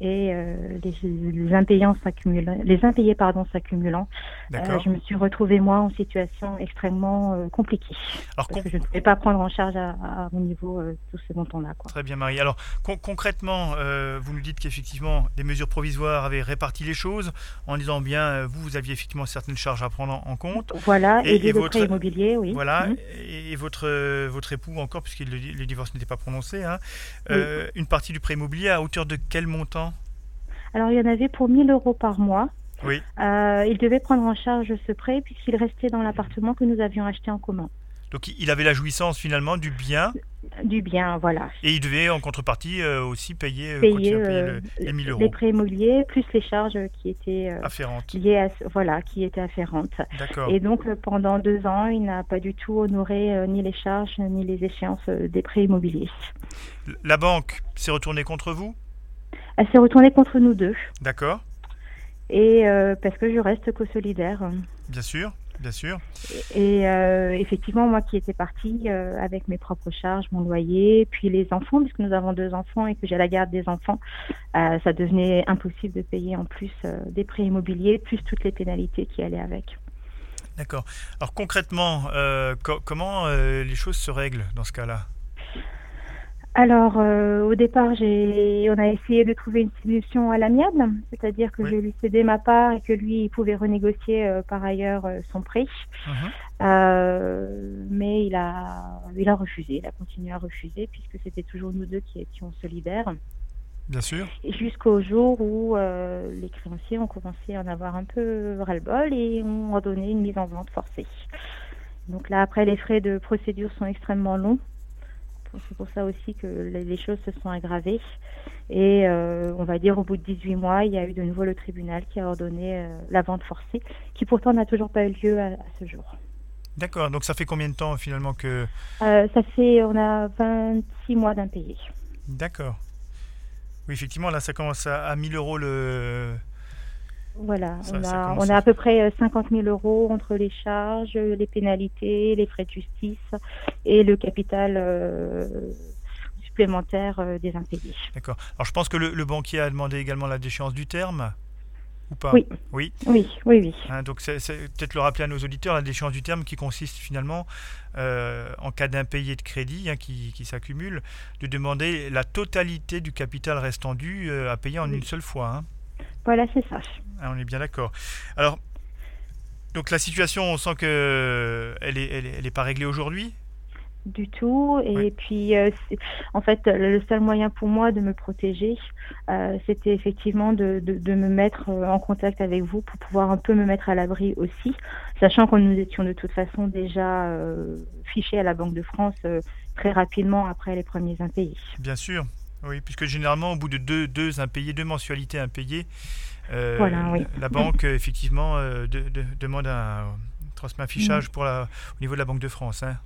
Et euh, les, les impayants s'accumulant, les impayés pardon s'accumulant, euh, je me suis retrouvée moi en situation extrêmement euh, compliquée Alors, parce con- que je ne pouvais pas prendre en charge à, à mon niveau euh, tout ce montants-là. Quoi. Très bien, Marie. Alors, con- concrètement, vous nous dites qu'effectivement, des mesures provisoires avaient réparti les choses en disant bien, vous, vous aviez effectivement certaines charges à prendre en, en compte. Voilà, Et- et, et le votre- immobilier, oui. Voilà. Mhm. Et, et votre, votre époux encore, puisque le, le divorce n'était pas prononcé, hein, une partie du prêt immobilier à hauteur de quel montant Alors, il y en avait pour 1000 euros par mois. Oui. Euh, il devait prendre en charge ce prêt puisqu'il restait dans l'appartement que nous avions acheté en commun. Donc il avait la jouissance finalement du bien. Du bien, voilà. Et il devait en contrepartie euh, aussi payer, euh, payer, euh, les 1000 euros. Les prêts immobiliers plus les charges qui étaient afférentes. Liées à, voilà, qui étaient afférentes. D'accord. Et donc pendant deux ans, il n'a pas du tout honoré ni les charges ni les échéances des prêts immobiliers. La banque s'est retournée contre vous? Elle s'est retournée contre nous deux. D'accord. Et parce que je reste co-solidaire. Bien sûr. Bien sûr. Et euh, effectivement, moi qui étais partie euh, avec mes propres charges, mon loyer, puis les enfants, puisque nous avons deux enfants et que j'ai la garde des enfants, euh, ça devenait impossible de payer en plus des prêts immobiliers, plus toutes les pénalités qui allaient avec. D'accord. Alors concrètement, comment les choses se règlent dans ce cas-là? Alors, euh, au départ, j'ai, on a essayé de trouver une solution à l'amiable, c'est-à-dire que je lui cédé ma part et que lui, il pouvait renégocier euh, par ailleurs euh, son prix. Mhm. mais il a, il a refusé, il a continué à refuser puisque c'était toujours nous deux qui étions solidaires. Bien sûr. Jusqu'au jour où les créanciers ont commencé à en avoir un peu ras-le-bol et ont ordonné une mise en vente forcée. Donc là, après, les frais de procédure sont extrêmement longs. C'est pour ça aussi que les choses se sont aggravées. Et euh, on va dire au bout de 18 mois, il y a eu de nouveau le tribunal qui a ordonné euh, la vente forcée, qui pourtant n'a toujours pas eu lieu à, ce jour. D'accord, donc ça fait combien de temps finalement que... Euh, ça fait, on a 26 mois d'impayé. D'accord. Oui, effectivement, là, ça commence à, à 1000 euros le, voilà, on, a, on a à peu près 50 euh, 000 euros entre les charges, les pénalités, les frais de justice et le capital euh, supplémentaire euh, des impayés. D'accord. Alors je pense que le, banquier a demandé également la déchéance du terme ou pas? Oui. Oui, oui, oui. Hein, donc c'est peut-être le rappeler à nos auditeurs, la déchéance du terme qui consiste finalement, en cas d'impayé de crédit hein, qui, qui s'accumule, de demander la totalité du capital restant dû à payer en une seule fois. Hein. Voilà, c'est ça. Ah, on est bien d'accord. Alors, donc la situation, on sent que elle est, elle est, pas réglée aujourd'hui? Du tout. Et puis, euh, en fait, le seul moyen pour moi de me protéger, euh, c'était effectivement de, de, me mettre euh, en contact avec vous pour pouvoir un peu me mettre à l'abri aussi, sachant que nous étions de toute façon déjà fichés à la Banque de France très rapidement après les premiers impayés. Bien sûr. Oui, puisque généralement, au bout de deux, deux impayés, deux mensualités impayées, euh, la banque, effectivement, euh, demande un, transmet un fichage mm. pour la, au niveau de la Banque de France. Hein.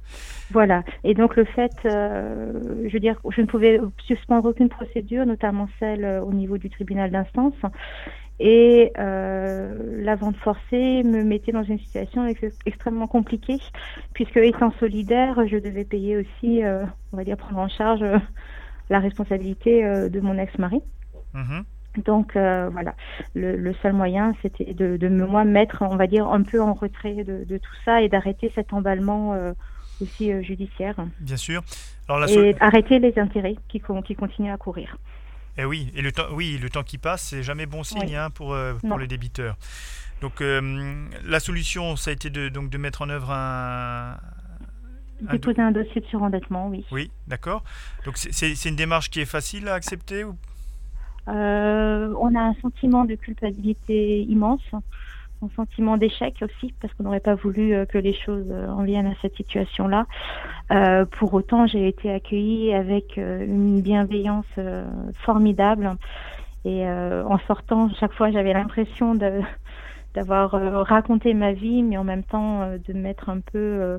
Voilà. Et donc, le fait, euh, je veux dire, je ne pouvais suspendre aucune procédure, notamment celle au niveau du tribunal d'instance. Et la vente forcée me mettait dans une situation extrêmement compliquée, puisque étant solidaire, je devais payer aussi, on va dire, prendre en charge la responsabilité euh, de mon ex-mari. Mhm. Donc euh, voilà, le, seul moyen, c'était de, moi mettre, on va dire, un peu en retrait de, tout ça et d'arrêter cet emballement euh, aussi judiciaire. Bien sûr. Alors, et arrêter les intérêts qui, qui continuent à courir. Et eh oui, et le temps, oui, le temps qui passe, c'est jamais bon signe hein, pour, pour les débiteurs. Donc la solution, ça a été de, donc, de mettre en œuvre un, Déposer un, dossier de surendettement, oui. Oui, d'accord. Donc c'est une démarche qui est facile à accepter ou... Euh, on a un sentiment de culpabilité immense, un sentiment d'échec aussi, parce qu'on n'aurait pas voulu euh, que les choses euh, en viennent à cette situation-là. pour autant, j'ai été accueillie avec une bienveillance formidable. Et en sortant, chaque fois, j'avais l'impression d'avoir raconté ma vie, mais en même temps de mettre un peu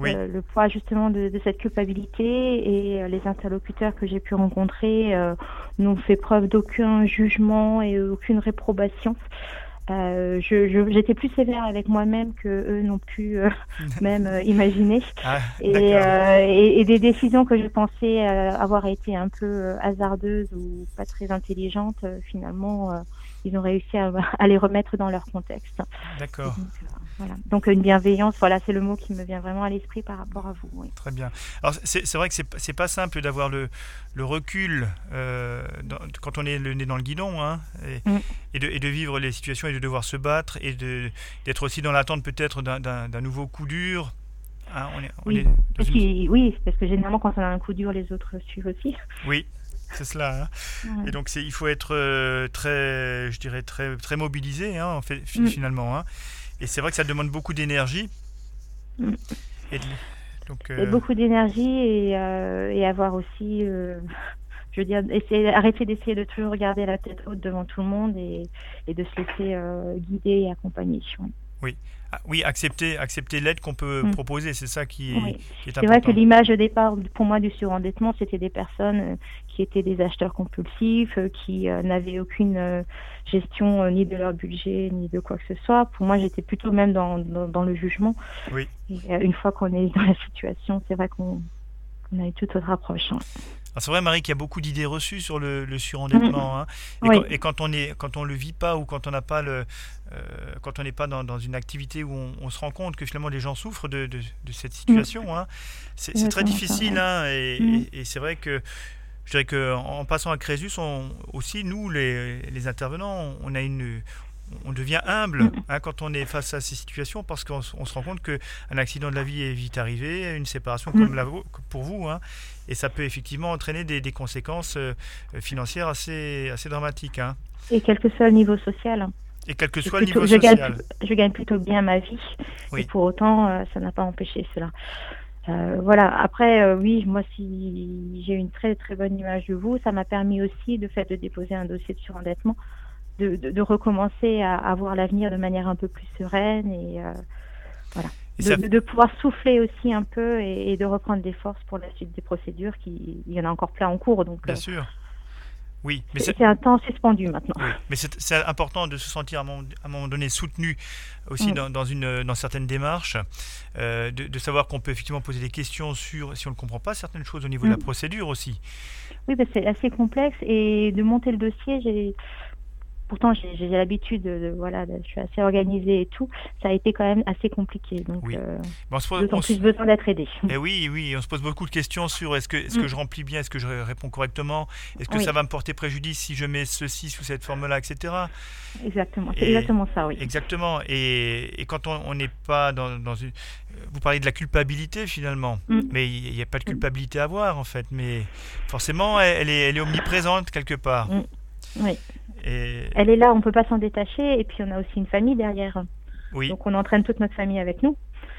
euh, le poids justement de, cette culpabilité et euh, les interlocuteurs que j'ai pu rencontrer euh, n'ont fait preuve d'aucun jugement et aucune réprobation. j'étais plus sévère avec moi-même que eux n'ont pu même imaginer ah, et, et, des décisions que je pensais avoir été un peu hasardeuses ou pas très intelligentes finalement ils ont réussi à, à, les remettre dans leur contexte. D'accord. Donc une bienveillance, voilà, c'est le mot qui me vient vraiment à l'esprit par rapport à vous. Très bien. Alors c'est vrai que c'est pas simple d'avoir le, le, recul euh, quand on est le nez dans le guidon, hein, et, mm. et, de, et, de, vivre les situations et de devoir se battre et d'être aussi dans l'attente peut-être d'un nouveau coup dur. Hein, on est, oui. oui, parce que généralement quand on a un coup dur, les autres suivent aussi. Oui, c'est cela. Hein. Et donc il faut être euh, très, je dirais très très mobilisé, hein, en fait, mm. finalement. Hein. Et c'est vrai que ça demande beaucoup d'énergie. Mm. Et, beaucoup d'énergie et, et, avoir aussi je veux dire, essayer, arrêter d'essayer de toujours regarder la tête haute devant tout le monde et, et de se laisser guider et accompagner. Oui. Ah, oui, accepter, accepter l'aide qu'on peut mm. proposer, c'est ça qui est, important. C'est vrai que l'image au départ, pour moi, du surendettement, c'était des personnes euh, qui étaient des acheteurs compulsifs, euh, qui euh, n'avaient aucune gestion ni de leur budget, ni de quoi que ce soit. Pour moi, j'étais plutôt même dans, dans, le jugement. Oui. une fois qu'on est dans la situation, c'est vrai qu'on a une toute autre approche. Hein. C'est vrai, Marie, qu'il y a beaucoup d'idées reçues sur le, surendettement. Hein. Et, quand, on est, quand on le vit pas ou quand on n'a pas le, euh, quand on n'est pas dans, une activité où on, se rend compte que finalement les gens souffrent de, cette situation, hein. c'est très difficile. Hein, mm. et, c'est vrai que je dirais qu'en passant à Crésus, on, aussi nous, les, les intervenants, on a une, on devient humble hein, quand on est face à ces situations parce qu'on se rend compte qu'un accident de la vie est vite arrivé, une séparation comme mm. la, pour vous, hein, et ça peut effectivement entraîner des, conséquences euh, financières assez, assez dramatiques. Hein. Et quel que soit le niveau social. Et quel que soit le niveau je social. Gagne, je gagne plutôt bien ma vie, et pour autant, euh, ça n'a pas empêché cela. Euh, voilà. Après, oui, moi, si j'ai une très très bonne image de vous, ça m'a permis aussi de fait de déposer un dossier de surendettement de, recommencer à, à voir l'avenir de manière un peu plus sereine et euh, voilà. de, pouvoir souffler aussi un peu et, de reprendre des forces pour la suite des procédures. Qui, il y en a encore plein en cours. Donc, Bien euh, sûr. Oui, mais c'est un temps suspendu maintenant. mais c'est important de se sentir à un moment, donné soutenu aussi mm. dans, une, dans certaines démarches, euh, de, savoir qu'on peut effectivement poser des questions sur, si on ne comprend pas certaines choses au niveau de la mm. procédure aussi. Oui, c'est assez complexe et de monter le dossier, j'ai pourtant j'ai l'habitude de, voilà je suis assez organisée et tout. Ça a été quand même assez compliqué. Donc oui. euh, on se pose, plus besoin d'être aidé. Et eh oui oui on se pose beaucoup de questions sur est-ce que est-ce que mm. je remplis bien est-ce que je réponds correctement est-ce que ça va me porter préjudice si je mets ceci sous cette forme là etc exactement c'est exactement ça oui. exactement. Et, et quand on n'est pas dans, dans, une vous parlez de la culpabilité finalement. Mm. mais il n'y a pas de culpabilité à avoir en fait. Mais forcément elle, est, elle est omniprésente quelque part. Mm. oui elle est là, on ne peut pas s'en détacher. Et puis on a aussi une famille derrière. Oui. Donc on entraîne toute notre famille avec nous.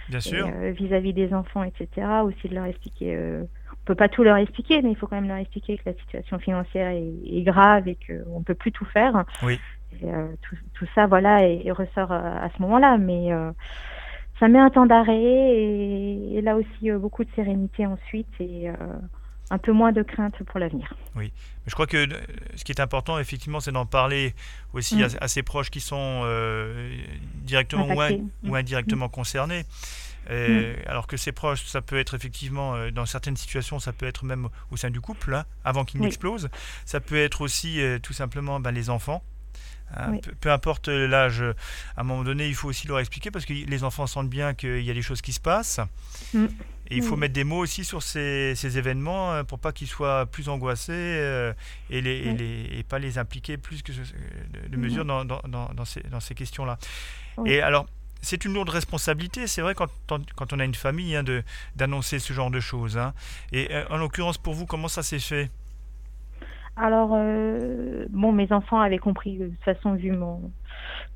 Bien sûr. Euh, vis-à-vis des enfants, etc. Aussi de leur expliquer. Euh, on peut pas tout leur expliquer, mais il faut quand même leur expliquer que la situation financière est, grave et qu'on ne peut plus tout faire. Oui. Euh, tout, ça, voilà, et, ressort à ce moment-là. Mais ça met un temps d'arrêt et, et, là aussi beaucoup de sérénité ensuite. Et un peu moins de crainte pour l'avenir. Oui, je crois que euh, ce qui est important, effectivement, c'est d'en parler aussi mm. à, ses proches qui sont euh, directement ou, indirectement mm. concernés. Euh, mm. Alors que ses proches, ça peut être effectivement, dans certaines situations, ça peut être même au sein du couple, hein, avant qu'il n'explose. Ça peut être aussi tout simplement ben, les enfants. Hein, peu, importe l'âge, à un moment donné, il faut aussi leur expliquer parce que les enfants sentent bien qu'il y a des choses qui se passent. Et il faut mettre des mots aussi sur ces, événements euh, pour pas qu'ils soient plus angoissés euh, et, les, et, pas les impliquer plus que de, mesures dans, dans, dans, ces, dans ces questions-là. Et alors, c'est une lourde responsabilité, c'est vrai, quand, quand, on a une famille, hein, d'annoncer ce genre de choses. Hein. Et euh, en l'occurrence, pour vous, comment ça s'est fait? Alors, euh, bon, mes enfants avaient compris de toute façon, vu mon,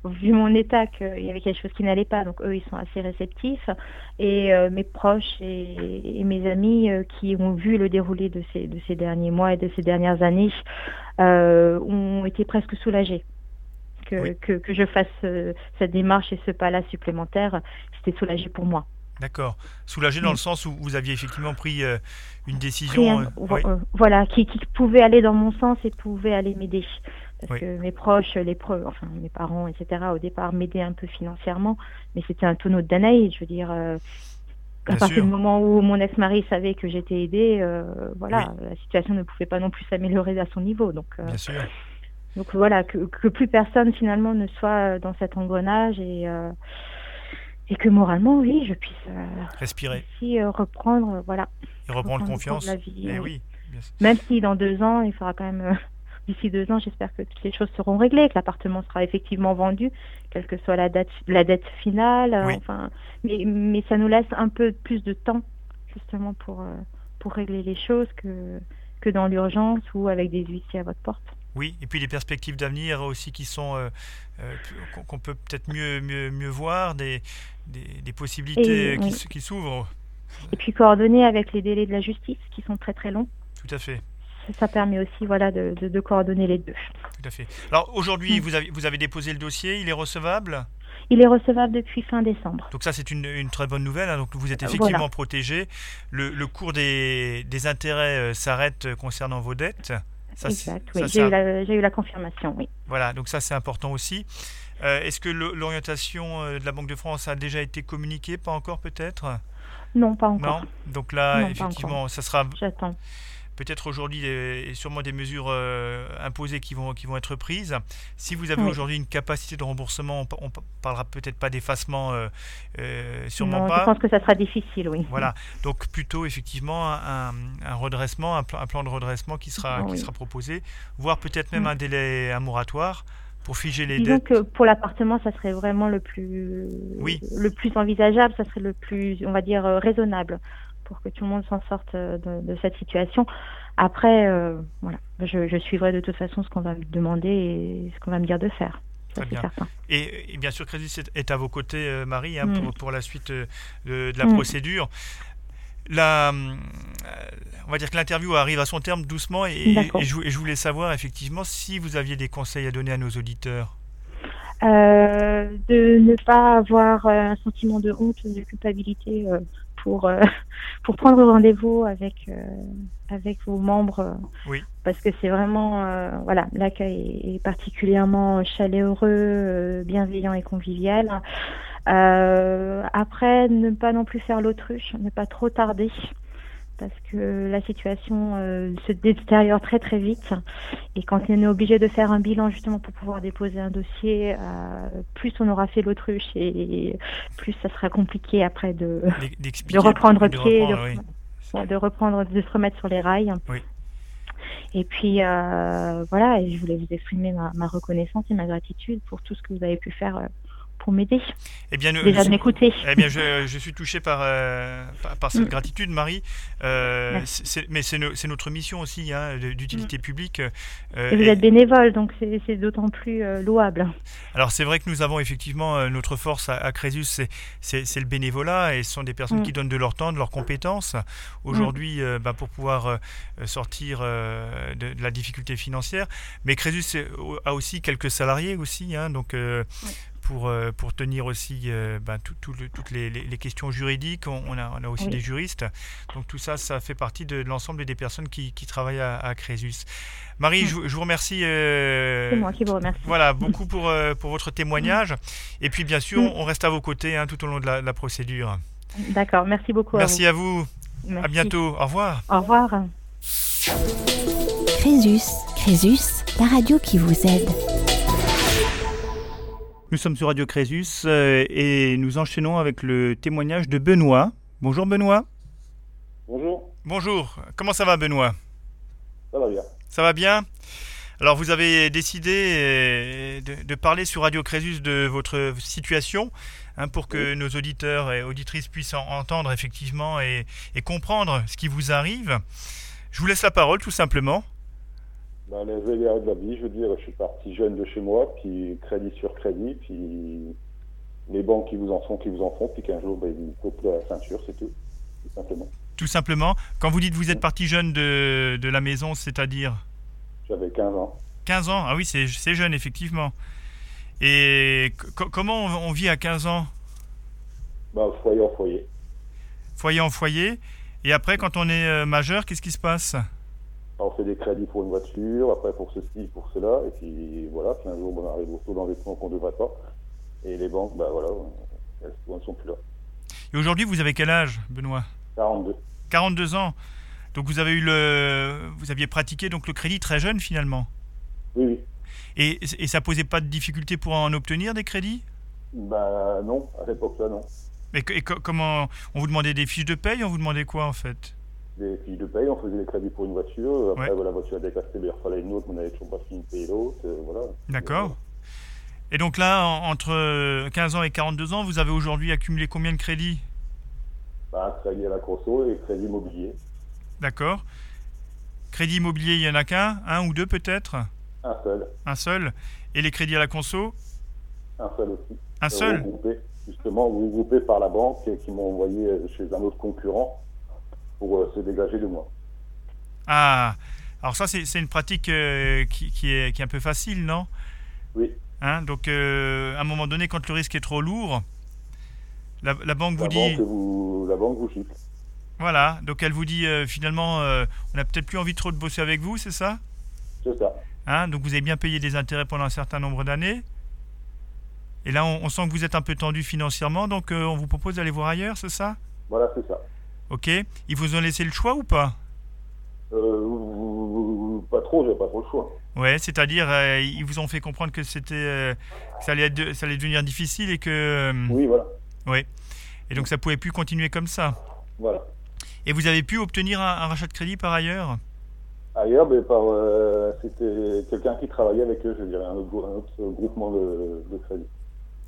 vu mon état, qu'il y avait quelque chose qui n'allait pas. Donc, eux, ils sont assez réceptifs. Et euh, mes proches et, mes amis euh, qui ont vu le déroulé de ces, de ces derniers mois et de ces dernières années ont été presque soulagés. Que, que, que, je fasse cette démarche et ce pas-là supplémentaire, c'était soulagé pour moi. D'accord. Soulagé dans le sens où vous aviez effectivement pris euh, une décision. Euh, euh, voilà, qui, pouvait aller dans mon sens et pouvait aller m'aider. Parce que mes proches, les enfin mes parents, etc., au départ m'aidaient un peu financièrement, mais c'était un tonneau de Danaï. Je veux dire, à partir du moment où mon ex-mari savait que j'étais aidée, voilà, la situation ne pouvait pas non plus s'améliorer à son niveau. Donc, Bien sûr. donc voilà, que, que, plus personne finalement ne soit dans cet engrenage et et que moralement, oui, je puisse euh, respirer, aussi, euh, reprendre, euh, voilà, et reprendre, confiance. La vie, Mais oui. Même si dans deux ans, il faudra quand même, d'ici deux ans, j'espère que toutes les choses seront réglées, que l'appartement sera effectivement vendu, quelle que soit la date, la dette finale. Enfin, mais, mais ça nous laisse un peu plus de temps justement pour pour régler les choses que que dans l'urgence ou avec des huissiers à votre porte. Oui, et puis les perspectives d'avenir aussi qui sont euh, euh, qu'on peut peut-être mieux, mieux, mieux voir, des, des, possibilités qui, qui s'ouvrent. Et puis coordonner avec les délais de la justice qui sont très très longs. Tout à fait. Ça permet aussi voilà, de, de, coordonner les deux. Tout à fait. Alors aujourd'hui, mm. vous, avez, vous avez déposé le dossier, il est recevable? Il est recevable depuis fin décembre. Donc ça, c'est une, une, très bonne nouvelle. Hein. Donc vous êtes effectivement protégé. Le, le, cours des, des intérêts euh, s'arrête concernant vos dettes. Ça, exact, oui. J'ai eu, eu, la confirmation, oui. Voilà, donc ça c'est important aussi. Euh, est-ce que l'orientation euh, de la Banque de France a déjà été communiquée? Pas encore peut-être? Non, pas encore. Non? Donc là, effectivement, ça sera... J'attends peut-être aujourd'hui et sûrement des mesures euh, imposées qui vont, qui vont être prises. Si vous avez aujourd'hui une capacité de remboursement, on, ne parlera peut-être pas d'effacement, euh, euh, sûrement pas. Je pense que ça sera difficile, oui. Voilà, donc plutôt effectivement un, redressement, un plan, de redressement qui sera, qui sera proposé, voire peut-être même mm. un délai, un moratoire pour figer les Disons que pour l'appartement, ça serait vraiment le plus, le plus envisageable, ça serait le plus, on va dire, raisonnable pour que tout le monde s'en sorte euh, de, cette situation. Après, euh, voilà, je, suivrai de toute façon ce qu'on va me demander et ce qu'on va me dire de faire. Très bien. Et, bien sûr, Crédit est à vos côtés, euh, Marie, hein, mm. pour, la suite de, la mm. procédure. La, on va dire que l'interview arrive à son terme doucement et, je, voulais savoir effectivement si vous aviez des conseils à donner à nos auditeurs. De ne pas avoir un sentiment de honte, de culpabilité pour, euh, pour prendre rendez-vous avec, euh, avec vos membres. Oui. Parce que c'est vraiment, euh, voilà, l'accueil est particulièrement chaleureux, bienveillant et convivial. après, ne pas non plus faire l'autruche, ne pas trop tarder parce que la situation euh, se détériore très très vite. Et quand on est obligé de faire un bilan justement pour pouvoir déposer un dossier, euh, plus on aura fait l'autruche et plus ça sera compliqué après de, de reprendre pied, de, reprendre, de se remettre sur les rails. Et puis euh, voilà, et je voulais vous exprimer ma, ma, reconnaissance et ma gratitude pour tout ce que vous avez pu faire pour m'aider. Eh bien, Déjà de m'écouter. Eh bien, je, je, suis touché par, euh, par, cette mm. gratitude, Marie. Euh, mais c'est notre mission aussi, hein, d'utilité mm. publique. Euh, et vous êtes bénévole, donc c'est d'autant plus louable. Alors, c'est vrai que nous avons effectivement notre force à, Crésus, c'est le bénévolat, et ce sont des personnes mm. qui donnent de leur temps, de leurs compétences. Aujourd'hui, bah, pour pouvoir sortir de, la difficulté financière. Mais Crésus a aussi quelques salariés aussi, hein, donc pour, euh, pour tenir aussi euh, ben, toutes les, les, questions juridiques. On, a, on a, aussi des juristes. Donc tout ça, ça fait partie de, l'ensemble des personnes qui, qui travaillent à, Crésus. Marie, je, vous remercie. Euh, C'est moi qui vous remercie. Voilà, beaucoup pour, pour votre témoignage. Et puis bien sûr, on reste à vos côtés hein, tout au long de la, procédure. D'accord, merci beaucoup. Merci à vous. À, à bientôt. Au revoir. Au revoir. Crésus, Crésus, la radio qui vous aide. Nous sommes sur Radio Crésus euh, et nous enchaînons avec le témoignage de Benoît. Bonjour Benoît. Bonjour. Bonjour. Comment ça va Benoît? Ça va bien. Ça va bien? Alors vous avez décidé euh, de, parler sur Radio Crésus de votre situation hein, pour que nos auditeurs et auditrices puissent entendre effectivement et, comprendre ce qui vous arrive. Je vous laisse la parole tout simplement. Ben, les aléas de la vie, je veux dire, je suis parti jeune de chez moi, puis crédit sur crédit, puis les banques qui vous en font, qui vous en font, puis qu'un jour, ben, ils vous coupent la ceinture, c'est tout, tout simplement. Tout simplement. Quand vous dites vous êtes parti jeune de, de la maison, c'est-à-dire? J'avais 15 ans. 15 ans? Ah oui, c'est jeune, effectivement. Et comment on, vit à 15 ans? Ben, Foyer en foyer. Foyer en foyer. Et après, quand on est euh, majeur, qu'est-ce qui se passe? On fait des crédits pour une voiture, après pour ceci, pour cela, et puis voilà, puis un jour on arrive au taux d'endettement qu'on ne devrait pas, et les banques, bah voilà, elles ne sont plus là. Et aujourd'hui, vous avez quel âge, Benoît? 42. 42 ans. Donc vous avez eu le, vous aviez pratiqué donc le crédit très jeune finalement? Oui, oui. Et, et ça posait pas de difficulté pour en obtenir des crédits? Bah non, à l'époque là non. Mais et comment on vous demandait des fiches de paye, on vous demandait quoi en fait? Des fiches de paye, on faisait des crédits pour une voiture. Après, voilà, la voiture a décassé, il fallait une autre, on n'avait toujours pas fini de payer l'autre. Euh, voilà. D'accord. Et donc là, entre 15 ans et 42 ans, vous avez aujourd'hui accumulé combien de crédits? Bah, Crédit à la Crosso et crédit immobilier. D'accord. Crédit immobilier, il n'y en a qu'un Un ou deux peut-être? Un seul. Un seul. Et les crédits à la conso? Un seul aussi. Un seul regroupé, Justement, regroupé par la banque qui m'ont envoyé chez un autre concurrent pour se dégager de moi. Ah, alors ça, c'est une pratique qui, qui, est, qui, est, un peu facile, non? Oui. Hein, donc, à un moment donné, quand le risque est trop lourd, la, banque vous dit. la banque vous chiffre. Voilà, donc elle vous dit finalement, on n'a peut-être plus envie trop de bosser avec vous, c'est ça? C'est ça. Hein, donc vous avez bien payé des intérêts pendant un certain nombre d'années. Et là, on, sent que vous êtes un peu tendu financièrement, donc on vous propose d'aller voir ailleurs, c'est ça? Voilà, c'est ça. Ok. Ils vous ont laissé le choix ou pas? Euh, Pas trop, j'ai pas trop le choix. Ouais, c'est-à-dire, ils vous ont fait comprendre que c'était, ça allait, être, ça allait devenir difficile et que. oui, voilà. Oui. Et donc ça pouvait plus continuer comme ça. Voilà. Et vous avez pu obtenir un, rachat de crédit par ailleurs? Ailleurs, mais par, c'était quelqu'un qui travaillait avec eux, je dirais, un autre, un autre groupement de, de, crédit.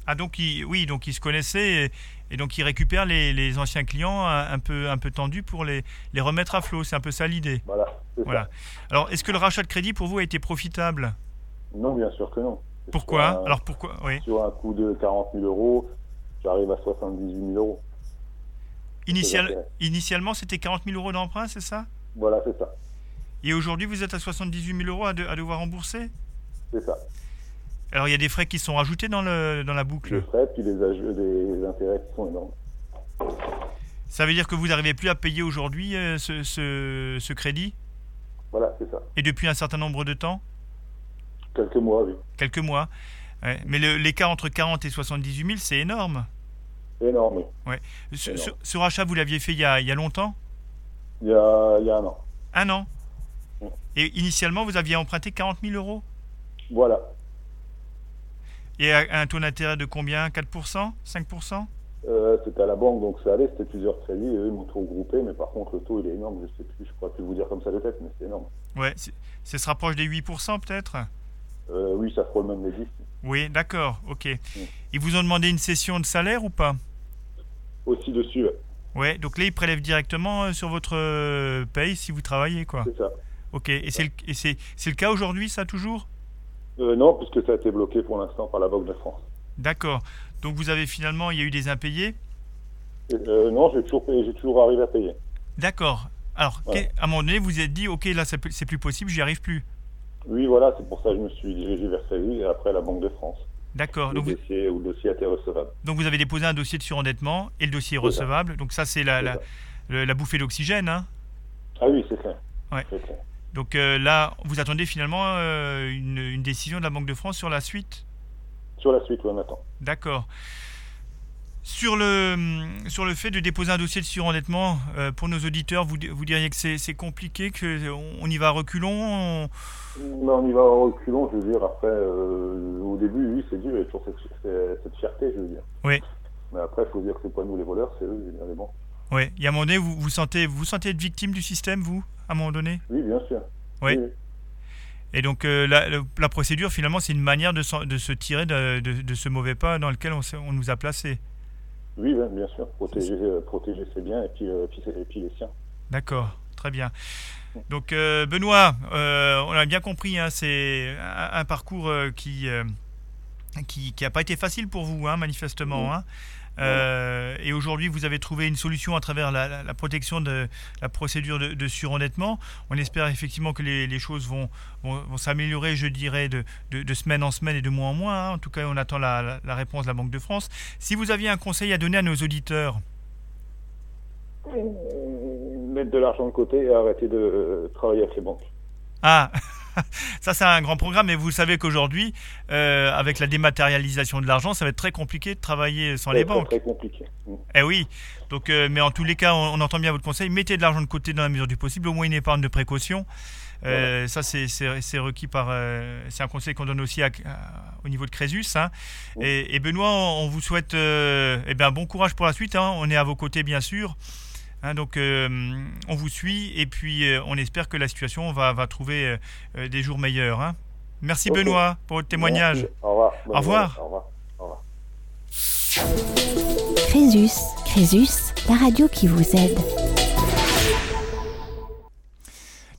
Ah donc il, oui, donc ils se connaissaient et, donc ils récupèrent les, les, anciens clients un, peu, un peu tendus pour les, les remettre à flot. C'est un peu ça l'idée. Voilà. voilà. Ça. Alors est-ce que le rachat de crédit pour vous a été profitable? Non, bien sûr que non. Pourquoi? Alors pourquoi? Oui. Sur un coût de 40 000 euros, j'arrive à 78 000 euros. Initial, initialement, c'était 40 000 euros d'emprunt, c'est ça? Voilà, c'est ça. Et aujourd'hui, vous êtes à 78 000 euros à, à devoir rembourser? C'est ça. Alors, il y a des frais qui sont rajoutés dans, le, dans la boucle Les frais, puis les, les intérêts qui sont énormes. Ça veut dire que vous n'arrivez plus à payer aujourd'hui euh, ce, ce, ce, crédit? Voilà, c'est ça. Et depuis un certain nombre de temps? Quelques mois, oui. Quelques mois. Ouais. Mais l'écart entre 40 et 78 000, c'est énorme. Énorme. Ouais. Ce, énorme. Ce, rachat, vous l'aviez fait il y, a, il y a longtemps? Il y a, il y a un an. Un an? Et initialement, vous aviez emprunté 40 000 euros? Voilà. Et un taux d'intérêt de combien? 4% 5% euh, C'était à la banque, donc ça allait, c'était plusieurs crédits, et eux m'ont tout regroupé, mais par contre le taux il est énorme, je sais plus, je ne pourrais plus vous dire comme ça de tête, mais c'est énorme. Ouais, ça se rapproche des 8% peut-être? Euh, Oui, ça frôle même les 10. Oui, d'accord, ok. Mmh. Ils vous ont demandé une cession de salaire ou pas? Aussi dessus, ouais. Ouais, donc là ils prélèvent directement sur votre paye si vous travaillez, quoi. C'est ça. Ok, et c'est le, le cas aujourd'hui, ça toujours? Euh, non, puisque ça a été bloqué pour l'instant par la Banque de France. D'accord. Donc vous avez finalement, il y a eu des impayés? Euh, Non, j'ai toujours, payé, toujours arrivé à payer. D'accord. Alors, à un moment donné, vous vous êtes dit, ok, là, c'est plus possible, j'y arrive plus. Oui, voilà, c'est pour ça que je me suis dirigé vers Crédit et après la Banque de France. D'accord. Le dossier, où le dossier a été recevable. Donc vous avez déposé un dossier de surendettement et le dossier est recevable. Ça. Donc ça, c'est la, la, la, la, bouffée d'oxygène. Hein? Ah oui, c'est ça. Ouais. Donc euh, là, vous attendez finalement euh, une, une, décision de la Banque de France sur la suite? Sur la suite, oui, on attend. D'accord. Sur le, sur le fait de déposer un dossier de surendettement, euh, pour nos auditeurs, vous, vous diriez que c'est compliqué, qu'on on y va à reculons on... Ben, on y va à reculons, je veux dire. Après, au début, oui, c'est dur, il y a toujours cette, cette, fierté, je veux dire. Oui. Mais après, il faut dire que c'est pas nous les voleurs, c'est eux, les bons. Oui, il y a un moment donné, vous, vous, sentez, vous sentez être victime du système, vous, à un moment donné? Oui, bien sûr. Oui. oui. Et donc euh, la, la, procédure, finalement, c'est une manière de, de se tirer de, de, de, ce mauvais pas dans lequel on, on nous a placés. Oui, bien sûr. Protéger, euh, protéger ses biens et puis, euh, puis, et puis les siens. D'accord, très bien. Donc Benoît, on a bien compris, hein, c'est un, un, parcours qui qui n'a pas été facile pour vous, hein, manifestement. Mmh. Hein. Euh, et aujourd'hui, vous avez trouvé une solution à travers la, la, la protection de la procédure de, de, surendettement. On espère effectivement que les, les choses vont, vont, vont s'améliorer, je dirais, de, de, de, semaine en semaine et de mois en mois. Hein. En tout cas, on attend la, la, réponse de la Banque de France. Si vous aviez un conseil à donner à nos auditeurs Mettre de l'argent de côté et arrêter de travailler avec les banques. Ah ça c'est un grand programme, mais vous savez qu'aujourd'hui, euh, avec la dématérialisation de l'argent, ça va être très compliqué de travailler sans les banques. Très compliqué. Eh oui. Donc, euh, mais en tous les cas, on, on, entend bien votre conseil. Mettez de l'argent de côté dans la mesure du possible, au moins une épargne de précaution. Euh. Ça, c'est requis par. Euh, c'est un conseil qu'on donne aussi à, à, au niveau de Crésus. Hein. Et, et, Benoît, on vous souhaite eh bien, bon courage pour la suite. Hein. On est à vos côtés, bien sûr. Hein, donc euh, on vous suit et puis euh, on espère que la situation va, va trouver euh, des jours meilleurs. Hein. Merci okay. Benoît pour votre témoignage. Merci. Au revoir. Au revoir. Au revoir. Au revoir. Crésus, Crésus, la radio qui vous aide.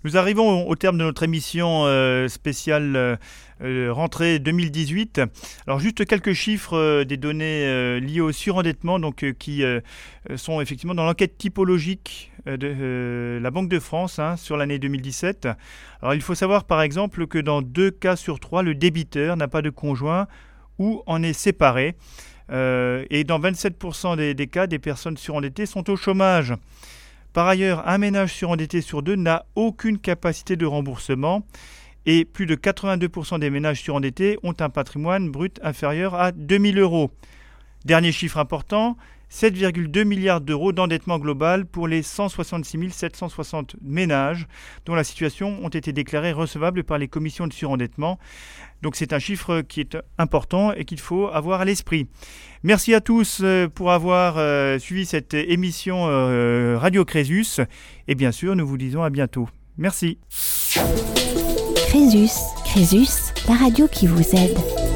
Nous arrivons au, terme de notre émission euh, spéciale euh, rentrée 2018. Alors juste quelques chiffres des données liées au surendettement, donc qui sont effectivement dans l'enquête typologique de la Banque de France hein, sur l'année 2017. Alors il faut savoir par exemple que dans deux cas sur trois, le débiteur n'a pas de conjoint ou en est séparé. et dans 27% des, des, cas, des personnes surendettées sont au chômage. Par ailleurs, un ménage surendetté sur deux n'a aucune capacité de remboursement et plus de 82% des ménages surendettés ont un patrimoine brut inférieur à 2000 euros. Dernier chiffre important, 7,2 milliards d'euros d'endettement global pour les 166 760 ménages dont la situation ont été déclarées recevables par les commissions de surendettement. Donc c'est un chiffre qui est important et qu'il faut avoir à l'esprit. Merci à tous euh, pour avoir euh, suivi cette émission euh, Radio Crésus et bien sûr nous vous disons à bientôt. Merci. Crésus, Crésus, la radio qui vous aide.